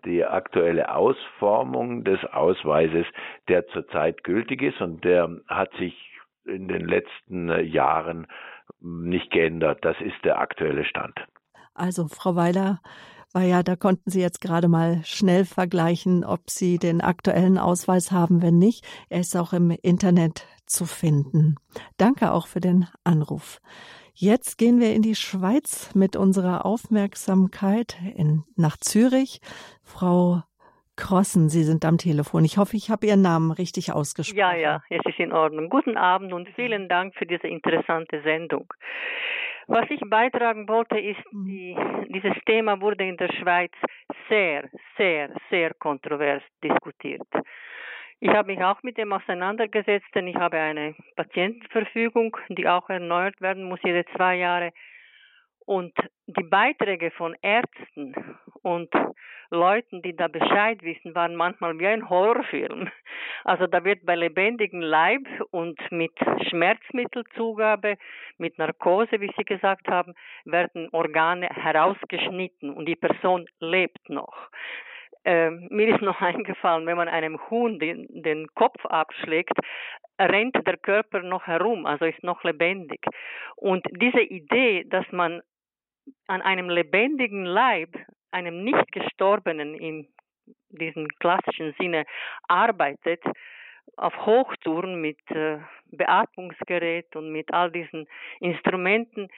die aktuelle Ausformung des Ausweises, der zurzeit gültig ist und der hat sich in den letzten Jahren nicht geändert. Das ist der aktuelle Stand. Also, Frau Weiler, weil ja, da konnten Sie jetzt gerade mal schnell vergleichen, ob Sie den aktuellen Ausweis haben. Wenn nicht, er ist auch im Internet zu finden. Danke auch für den Anruf. Jetzt gehen wir in die Schweiz mit unserer Aufmerksamkeit in, nach Zürich. Frau Krossen, Sie sind am Telefon. Ich hoffe, ich habe Ihren Namen richtig ausgesprochen. Ja, ja, es ist in Ordnung. Guten Abend und vielen Dank für diese interessante Sendung. Was ich beitragen wollte, ist, mhm. die, dieses Thema wurde in der Schweiz sehr, sehr, sehr kontrovers diskutiert. Ich habe mich auch mit dem auseinandergesetzt, denn ich habe eine Patientenverfügung, die auch erneuert werden muss jede zwei Jahre. Und die Beiträge von Ärzten und Leuten, die da Bescheid wissen, waren manchmal wie ein Horrorfilm. Also da wird bei lebendigem Leib und mit Schmerzmittelzugabe, mit Narkose, wie Sie gesagt haben, werden Organe herausgeschnitten und die Person lebt noch. Ähm, mir ist noch eingefallen, wenn man einem Huhn den, den Kopf abschlägt, rennt der Körper noch herum, also ist noch lebendig. Und diese Idee, dass man an einem lebendigen Leib, einem nicht gestorbenen in diesem klassischen Sinne arbeitet, auf Hochtouren mit äh, Beatmungsgerät und mit all diesen Instrumenten,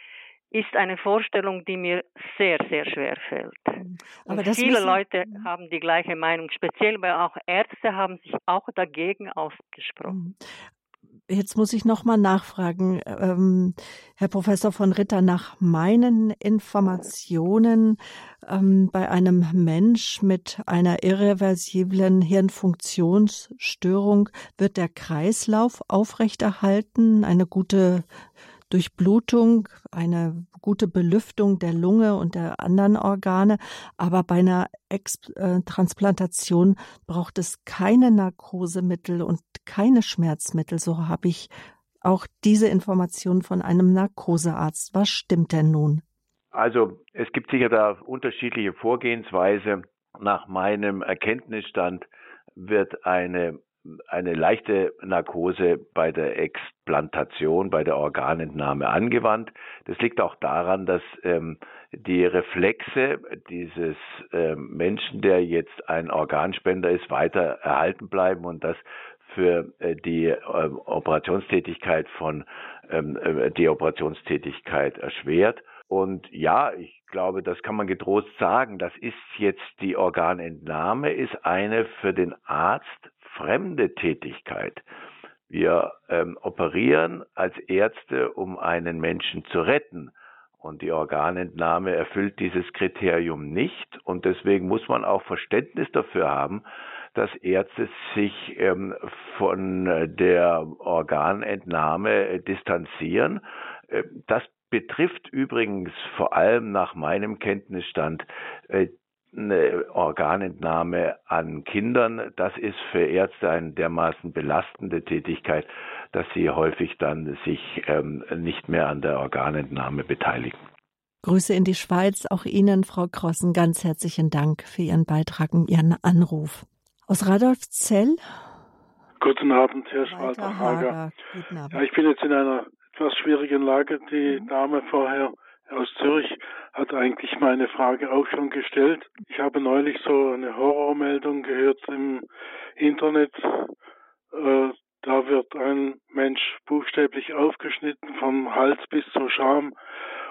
ist eine Vorstellung, die mir sehr, sehr schwer fällt. Mhm. Aber viele müssen, Leute mhm. haben die gleiche Meinung, speziell weil auch Ärzte haben sich auch dagegen ausgesprochen. Mhm. Jetzt muss ich noch mal nachfragen, ähm, Herr Professor von Ritter, nach meinen Informationen ähm, bei einem Mensch mit einer irreversiblen Hirnfunktionsstörung wird der Kreislauf aufrechterhalten, eine gute Durchblutung, eine gute Belüftung der Lunge und der anderen Organe. Aber bei einer Ex äh, Transplantation braucht es keine Narkosemittel und keine Schmerzmittel. So habe ich auch diese Information von einem Narkosearzt. Was stimmt denn nun? Also es gibt sicher da unterschiedliche Vorgehensweise. Nach meinem Erkenntnisstand wird eine eine leichte Narkose bei der Explantation, bei der Organentnahme angewandt. Das liegt auch daran, dass ähm, die Reflexe dieses ähm, Menschen, der jetzt ein Organspender ist, weiter erhalten bleiben und das für äh, die äh, Operationstätigkeit von ähm, äh, die Operationstätigkeit erschwert. Und ja, ich glaube, das kann man getrost sagen. Das ist jetzt die Organentnahme, ist eine für den Arzt fremde Tätigkeit. Wir ähm, operieren als Ärzte, um einen Menschen zu retten. Und die Organentnahme erfüllt dieses Kriterium nicht. Und deswegen muss man auch Verständnis dafür haben, dass Ärzte sich ähm, von der Organentnahme distanzieren. Äh, das betrifft übrigens vor allem nach meinem Kenntnisstand äh, eine Organentnahme an Kindern, das ist für Ärzte eine dermaßen belastende Tätigkeit, dass sie häufig dann sich ähm, nicht mehr an der Organentnahme beteiligen. Grüße in die Schweiz, auch Ihnen, Frau Krossen, ganz herzlichen Dank für Ihren Beitrag und Ihren Anruf. Aus Radolfzell. Guten Abend, Herr Schwalter-Hager. Ja, ich bin jetzt in einer etwas schwierigen Lage. Die Dame vorher aus Zürich hat eigentlich meine Frage auch schon gestellt. Ich habe neulich so eine Horrormeldung gehört im Internet. Äh, da wird ein Mensch buchstäblich aufgeschnitten vom Hals bis zum Scham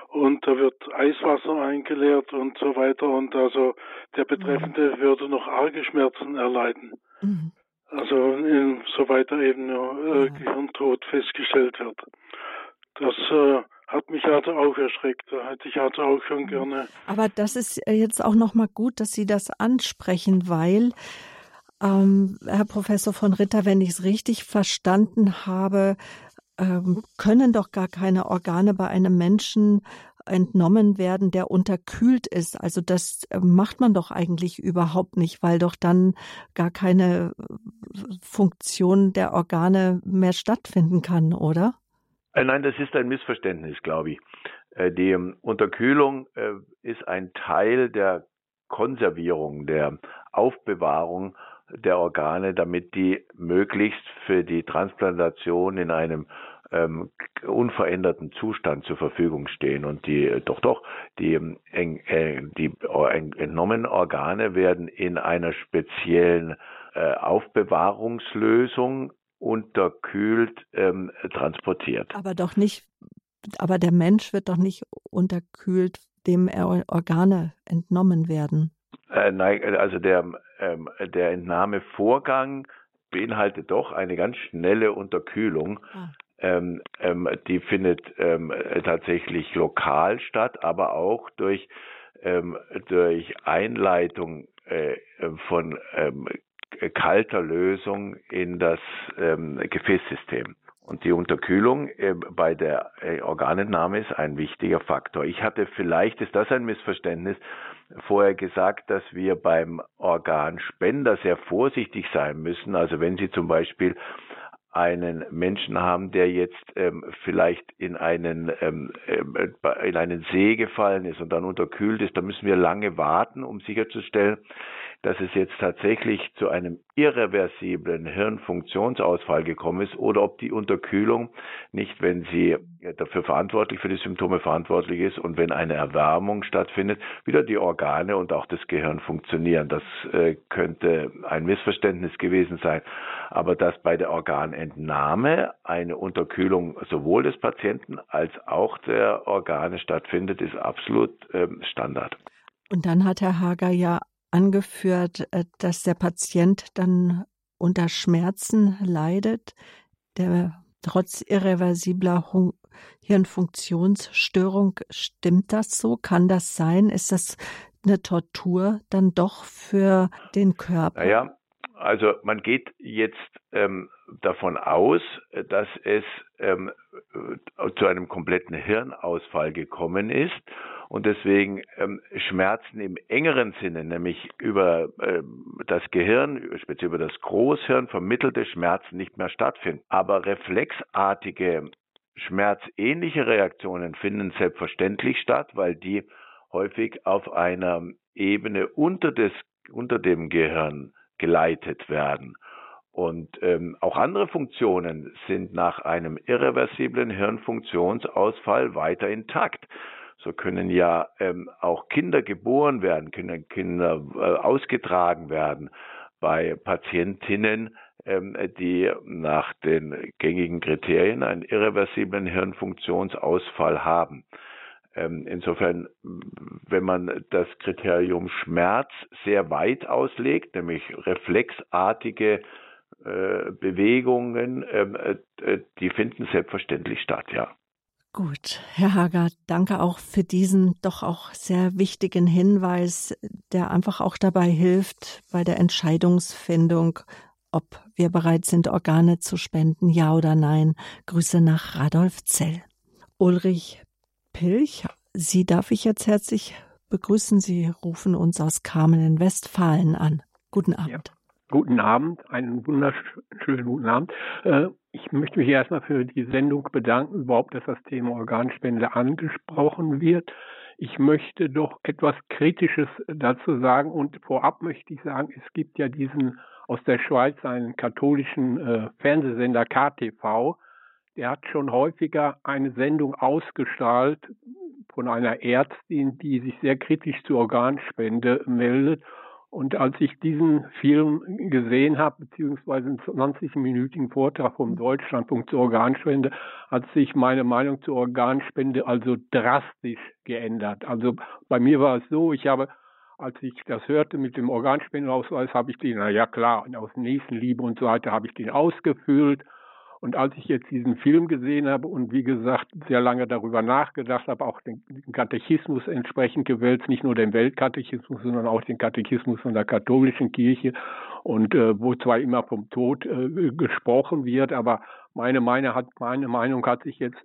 und da wird Eiswasser eingeleert und so weiter und also der Betreffende mhm. würde noch arge Schmerzen erleiden. Mhm. Also in, soweit er eben nur äh. Gehirntod festgestellt wird. Das äh, hat mich also auch erschreckt. Da hätte ich also auch schon gerne. Aber das ist jetzt auch noch mal gut, dass Sie das ansprechen, weil Ähm, Herr Professor von Ritter, wenn ich es richtig verstanden habe, ähm, können doch gar keine Organe bei einem Menschen entnommen werden, der unterkühlt ist. Also das äh, macht man doch eigentlich überhaupt nicht, weil doch dann gar keine äh, Funktion der Organe mehr stattfinden kann, oder? Äh, nein, das ist ein Missverständnis, glaube ich. Die ähm, Unterkühlung ist ein Teil der Konservierung, der Aufbewahrung der Organe, damit die möglichst für die Transplantation in einem ähm, unveränderten Zustand zur Verfügung stehen. Und die, äh, doch, doch, die, äh, die entnommenen Organe werden in einer speziellen äh, Aufbewahrungslösung unterkühlt ähm, transportiert. Aber doch nicht, aber der Mensch wird doch nicht unterkühlt, dem Organe entnommen werden. Äh, nein, also der, ähm, der Entnahmevorgang beinhaltet doch eine ganz schnelle Unterkühlung. Ah ähm, ähm, die findet ähm, tatsächlich lokal statt, aber auch durch, ähm, durch Einleitung äh, von ähm, kalter Lösung in das ähm, Gefäßsystem. Und die Unterkühlung äh, bei der äh, Organentnahme ist ein wichtiger Faktor. Ich hatte vielleicht, ist das ein Missverständnis, vorher gesagt, dass wir beim Organspender sehr vorsichtig sein müssen. Also wenn Sie zum Beispiel einen Menschen haben, der jetzt ähm, vielleicht in einen ähm, äh, in einen See gefallen ist und dann unterkühlt ist, da müssen wir lange warten, um sicherzustellen, dass es jetzt tatsächlich zu einem irreversiblen Hirnfunktionsausfall gekommen ist oder ob die Unterkühlung nicht, wenn sie dafür verantwortlich für die Symptome verantwortlich ist und wenn eine Erwärmung stattfindet, wieder die Organe und auch das Gehirn funktionieren. Das äh, könnte ein Missverständnis gewesen sein. Aber dass bei der Organentnahme eine Unterkühlung sowohl des Patienten als auch der Organe stattfindet, ist absolut ähm, Standard. Und dann hat Herr Hager ja angeführt, äh, dass der Patient dann unter Schmerzen leidet, der trotz irreversibler Hirnfunktionsstörung. Stimmt das so? Kann das sein? Ist das eine Tortur dann doch für den Körper? Naja, also man geht jetzt ähm, davon aus, dass es ähm, zu einem kompletten Hirnausfall gekommen ist und deswegen ähm, Schmerzen im engeren Sinne, nämlich über ähm, das Gehirn, speziell über das Großhirn vermittelte Schmerzen nicht mehr stattfinden. Aber reflexartige, schmerzähnliche Reaktionen finden selbstverständlich statt, weil die häufig auf einer Ebene unter, des, unter dem Gehirn geleitet werden. Und ähm, auch andere Funktionen sind nach einem irreversiblen Hirnfunktionsausfall weiter intakt. So können ja ähm, auch Kinder geboren werden, können Kinder äh, ausgetragen werden bei Patientinnen, ähm, die nach den gängigen Kriterien einen irreversiblen Hirnfunktionsausfall haben. Ähm, insofern, wenn man das Kriterium Schmerz sehr weit auslegt, nämlich reflexartige äh, Bewegungen, ähm, äh, äh, die finden selbstverständlich statt, ja. Gut, Herr Hager, danke auch für diesen doch auch sehr wichtigen Hinweis, der einfach auch dabei hilft bei der Entscheidungsfindung, ob wir bereit sind, Organe zu spenden, ja oder nein. Grüße nach Radolf Zell. Ulrich Pilch, Sie darf ich jetzt herzlich begrüßen. Sie rufen uns aus Kamen in Westfalen an. Guten Abend. Ja. Guten Abend, einen wunderschönen guten Abend. Äh, ich möchte mich erstmal für die Sendung bedanken, überhaupt, dass das Thema Organspende angesprochen wird. Ich möchte doch etwas Kritisches dazu sagen und vorab möchte ich sagen, es gibt ja diesen aus der Schweiz einen katholischen äh, Fernsehsender KTV, der hat schon häufiger eine Sendung ausgestrahlt von einer Ärztin, die sich sehr kritisch zur Organspende meldet und als ich diesen Film gesehen habe, beziehungsweise einen 20-minütigen Vortrag vom Deutschlandpunkt zur Organspende, hat sich meine Meinung zur Organspende also drastisch geändert. Also bei mir war es so, ich habe, als ich das hörte mit dem Organspendenausweis, habe ich den, na ja klar, aus Nächstenliebe und so weiter, habe ich den ausgefüllt Und als ich jetzt diesen Film gesehen habe und wie gesagt sehr lange darüber nachgedacht habe, auch den Katechismus entsprechend gewählt, nicht nur den Weltkatechismus, sondern auch den Katechismus von der katholischen Kirche und äh, wo zwar immer vom Tod äh, gesprochen wird, aber meine, meine, hat, meine Meinung hat sich jetzt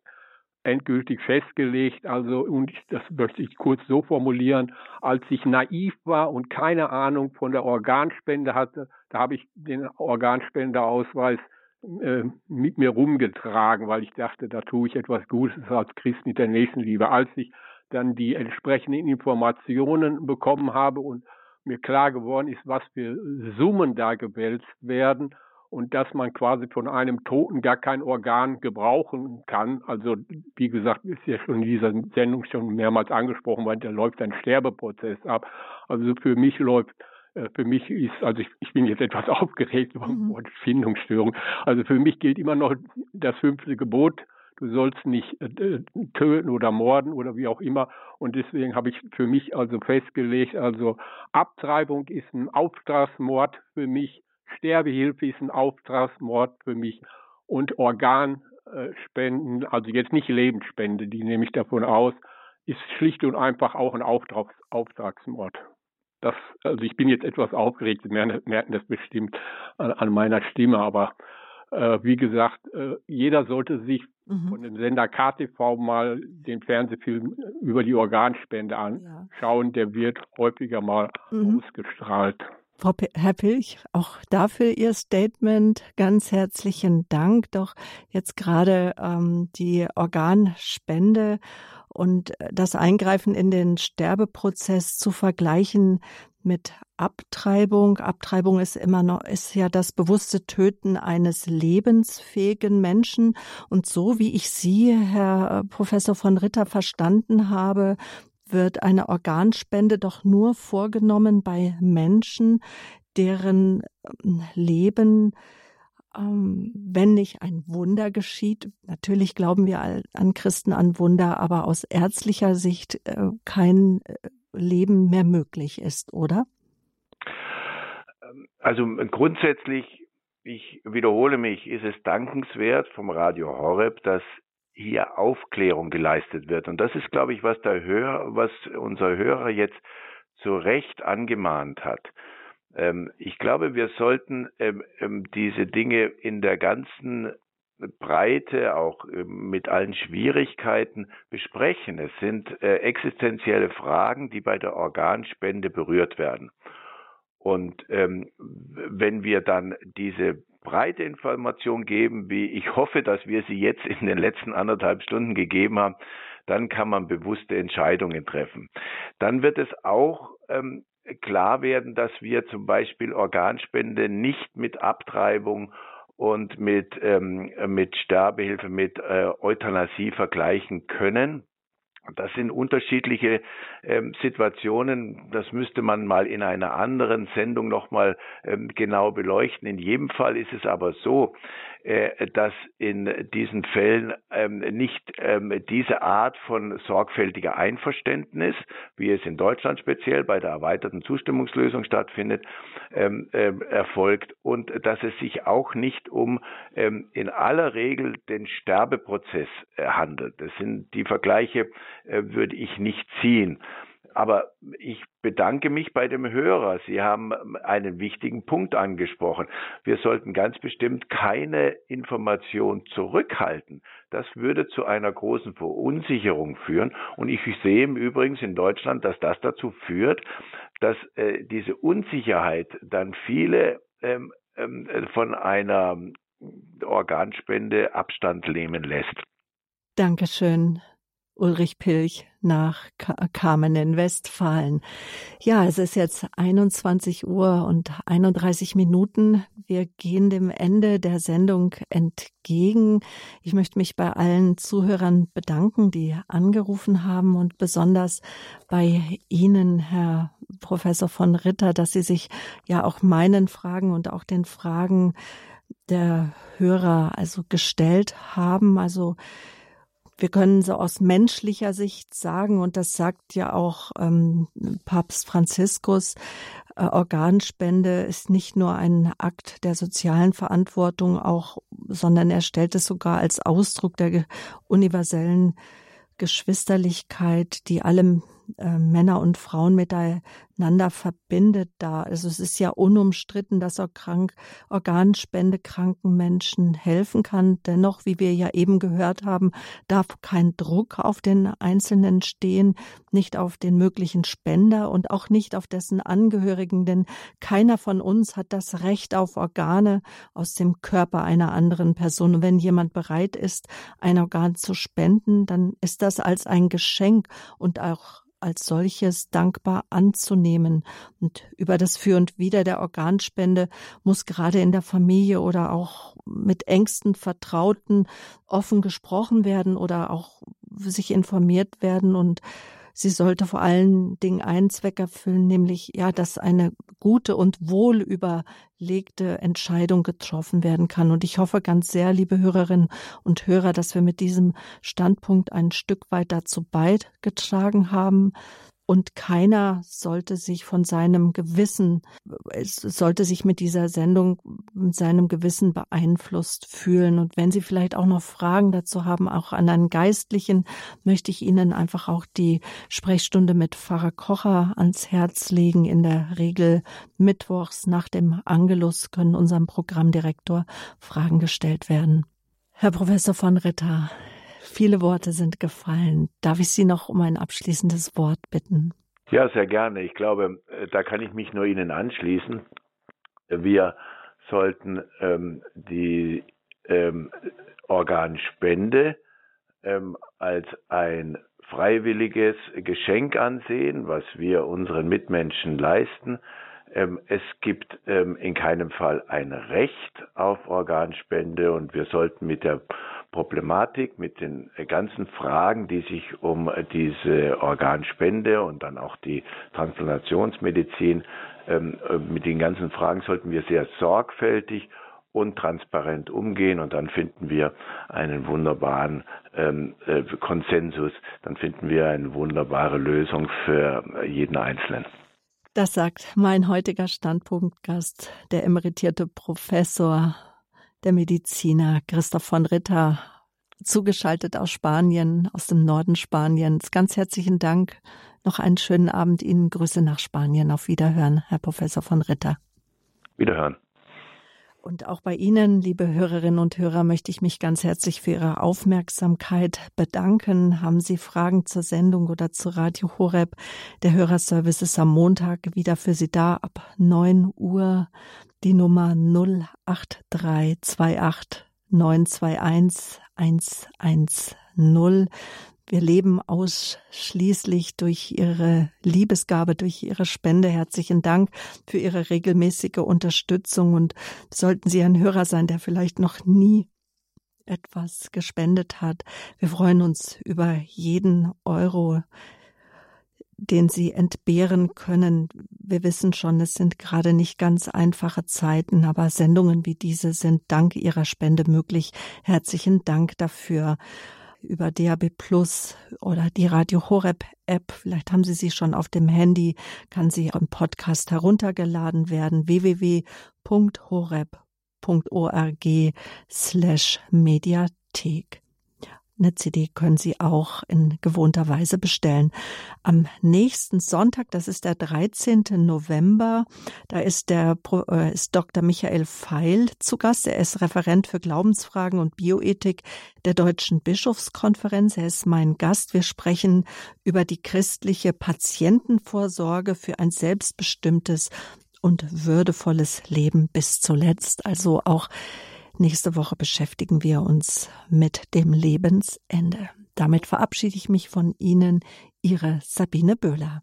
endgültig festgelegt. Also, und ich, das möchte ich kurz so formulieren, als ich naiv war und keine Ahnung von der Organspende hatte, da habe ich den Organspendeausweis äh, mit mir rumgetragen, weil ich dachte, da tue ich etwas Gutes als Christ mit der Nächstenliebe. Als ich dann die entsprechenden Informationen bekommen habe und mir klar geworden ist, was für Summen da gewälzt werden und dass man quasi von einem Toten gar kein Organ gebrauchen kann. Also wie gesagt, ist ja schon in dieser Sendung schon mehrmals angesprochen, weil da läuft ein Sterbeprozess ab. Also für mich läuft für mich ist, also ich, ich bin jetzt etwas aufgeregt über mhm. Wort Findungsstörung. Also für mich gilt immer noch das fünfte Gebot. Du sollst nicht äh, töten oder morden oder wie auch immer. Und deswegen habe ich für mich also festgelegt, also Abtreibung ist ein Auftragsmord für mich, Sterbehilfe ist ein Auftragsmord für mich und Organspenden, also jetzt nicht Lebensspende, die nehme ich davon aus, ist schlicht und einfach auch ein Auftrags Auftragsmord das, also ich bin jetzt etwas aufgeregt, Sie merken das bestimmt an, an meiner Stimme, aber äh, wie gesagt, äh, jeder sollte sich mhm. von dem Sender KTV mal den Fernsehfilm über die Organspende anschauen, ja. der wird häufiger mal mhm. ausgestrahlt. Frau P Herr Pilch, auch dafür Ihr Statement ganz herzlichen Dank. Doch jetzt gerade ähm, die Organspende und äh, das Eingreifen in den Sterbeprozess zu vergleichen mit Abtreibung. Abtreibung ist immer noch, ist ja das bewusste Töten eines lebensfähigen Menschen. Und so wie ich Sie, Herr Professor von Ritter, verstanden habe, wird eine Organspende doch nur vorgenommen bei Menschen, deren ähm, Leben wenn nicht ein Wunder geschieht. Natürlich glauben wir an Christen an Wunder, aber aus ärztlicher Sicht äh, kein äh, Leben mehr möglich ist, oder? Also grundsätzlich, ich wiederhole mich, ist es dankenswert vom Radio Horeb, dass hier Aufklärung geleistet wird. Und das ist, glaube ich, was der Hörer, was unser Hörer jetzt zu Recht angemahnt hat. Ähm, ich glaube, wir sollten ähm, ähm, diese Dinge in der ganzen Breite, auch mit allen Schwierigkeiten besprechen. Es sind äh, existenzielle Fragen, die bei der Organspende berührt werden. Und wenn wir dann diese breite Information geben, wie ich hoffe, dass wir sie jetzt in den letzten anderthalb Stunden gegeben haben, dann kann man bewusste Entscheidungen treffen. Dann wird es auch ähm, klar werden, dass wir zum Beispiel Organspende nicht mit Abtreibung und mit, ähm, mit Sterbehilfe, mit äh, Euthanasie vergleichen können. Das sind unterschiedliche ähm, Situationen. Das müsste man mal in einer anderen Sendung nochmal ähm, genau beleuchten. In jedem Fall ist es aber so, dass in diesen Fällen ähm, nicht ähm, diese Art von sorgfältiger Einverständnis, wie es in Deutschland speziell bei der erweiterten Zustimmungslösung stattfindet, ähm, erfolgt und dass es sich auch nicht um in aller Regel den Sterbeprozess äh, handelt. Das sind die Vergleiche, äh, würde ich nicht ziehen. Aber ich bedanke mich bei dem Hörer. Sie haben einen wichtigen Punkt angesprochen. Wir sollten ganz bestimmt keine Information zurückhalten. Das würde zu einer großen Verunsicherung führen. Und ich sehe im Übrigen in Deutschland, dass das dazu führt, dass äh, diese Unsicherheit dann viele ähm, ähm, von einer Organspende Abstand nehmen lässt. Dankeschön. Ulrich Pilch nach Kamen in Westfalen. Ja, es ist jetzt 21 Uhr und 31 Minuten. Wir gehen dem Ende der Sendung entgegen. Ich möchte mich bei allen Zuhörern bedanken, die angerufen haben und besonders bei Ihnen, Herr Professor von Ritter, dass Sie sich ja auch meinen Fragen und auch den Fragen der Hörer also gestellt haben. Also wir können so aus menschlicher Sicht sagen, und das sagt ja auch ähm, Papst Franziskus, äh, Organspende ist nicht nur ein Akt der sozialen Verantwortung, auch, sondern er stellt es sogar als Ausdruck der universellen Geschwisterlichkeit, die alle äh, Männer und Frauen miteinander verbindet da. Also es ist ja unumstritten, dass auch krank, Organspende kranken Menschen helfen kann. Dennoch, wie wir ja eben gehört haben, darf kein Druck auf den Einzelnen stehen, nicht auf den möglichen Spender und auch nicht auf dessen Angehörigen, denn keiner von uns hat das Recht auf Organe aus dem Körper einer anderen Person. Und wenn jemand bereit ist, ein Organ zu spenden, dann ist das als ein Geschenk und auch als solches dankbar anzunehmen. Und über das Für und Wider der Organspende muss gerade in der Familie oder auch mit engsten Vertrauten offen gesprochen werden oder auch sich informiert werden. Und Sie sollte vor allen Dingen einen Zweck erfüllen, nämlich ja, dass eine gute und wohl überlegte Entscheidung getroffen werden kann. Und ich hoffe ganz sehr, liebe Hörerinnen und Hörer, dass wir mit diesem Standpunkt ein Stück weit dazu beigetragen haben, und keiner sollte sich von seinem Gewissen, es sollte sich mit dieser Sendung, mit seinem Gewissen beeinflusst fühlen. Und wenn Sie vielleicht auch noch Fragen dazu haben, auch an einen Geistlichen, möchte ich Ihnen einfach auch die Sprechstunde mit Pfarrer Kocher ans Herz legen. In der Regel mittwochs nach dem Angelus können unserem Programmdirektor Fragen gestellt werden. Herr Professor von Ritter, Viele Worte sind gefallen. Darf ich Sie noch um ein abschließendes Wort bitten? Ja, sehr gerne. Ich glaube, äh, da kann ich mich nur Ihnen anschließen. Wir sollten ähm, die ähm, Organspende ähm, als ein freiwilliges Geschenk ansehen, was wir unseren Mitmenschen leisten. Ähm, es gibt ähm, in keinem Fall ein Recht auf Organspende und wir sollten mit der Problematik, mit den ganzen Fragen, die sich um diese Organspende und dann auch die Transplantationsmedizin, ähm, mit den ganzen Fragen sollten wir sehr sorgfältig und transparent umgehen und dann finden wir einen wunderbaren ähm, äh, Konsensus, dann finden wir eine wunderbare Lösung für jeden Einzelnen. Das sagt mein heutiger Standpunktgast, der emeritierte Professor der Mediziner Christoph von Ritter, zugeschaltet aus Spanien, aus dem Norden Spaniens. Ganz herzlichen Dank. Noch einen schönen Abend Ihnen. Grüße nach Spanien. Auf Wiederhören, Herr Professor von Ritter. Wiederhören. Und auch bei Ihnen, liebe Hörerinnen und Hörer, möchte ich mich ganz herzlich für Ihre Aufmerksamkeit bedanken. Haben Sie Fragen zur Sendung oder zu Radio Horeb? Der Hörerservice ist am Montag wieder für Sie da ab 9 Uhr. Die Nummer 08328 921 110. Wir leben ausschließlich durch Ihre Liebesgabe, durch Ihre Spende. Herzlichen Dank für Ihre regelmäßige Unterstützung. Und sollten Sie ein Hörer sein, der vielleicht noch nie etwas gespendet hat, wir freuen uns über jeden Euro, den Sie entbehren können. Wir wissen schon, es sind gerade nicht ganz einfache Zeiten, aber Sendungen wie diese sind dank Ihrer Spende möglich. Herzlichen Dank dafür über DAB Plus oder die Radio Horeb App. Vielleicht haben Sie sie schon auf dem Handy, kann sie im Podcast heruntergeladen werden. www.horeb.org slash Mediathek. Eine CD können Sie auch in gewohnter Weise bestellen. Am nächsten Sonntag, das ist der 13. November, da ist der äh, ist Dr. Michael Feil zu Gast. Er ist Referent für Glaubensfragen und Bioethik der Deutschen Bischofskonferenz. Er ist mein Gast. Wir sprechen über die christliche Patientenvorsorge für ein selbstbestimmtes und würdevolles Leben bis zuletzt. Also auch Nächste Woche beschäftigen wir uns mit dem Lebensende. Damit verabschiede ich mich von Ihnen, Ihre Sabine Böhler.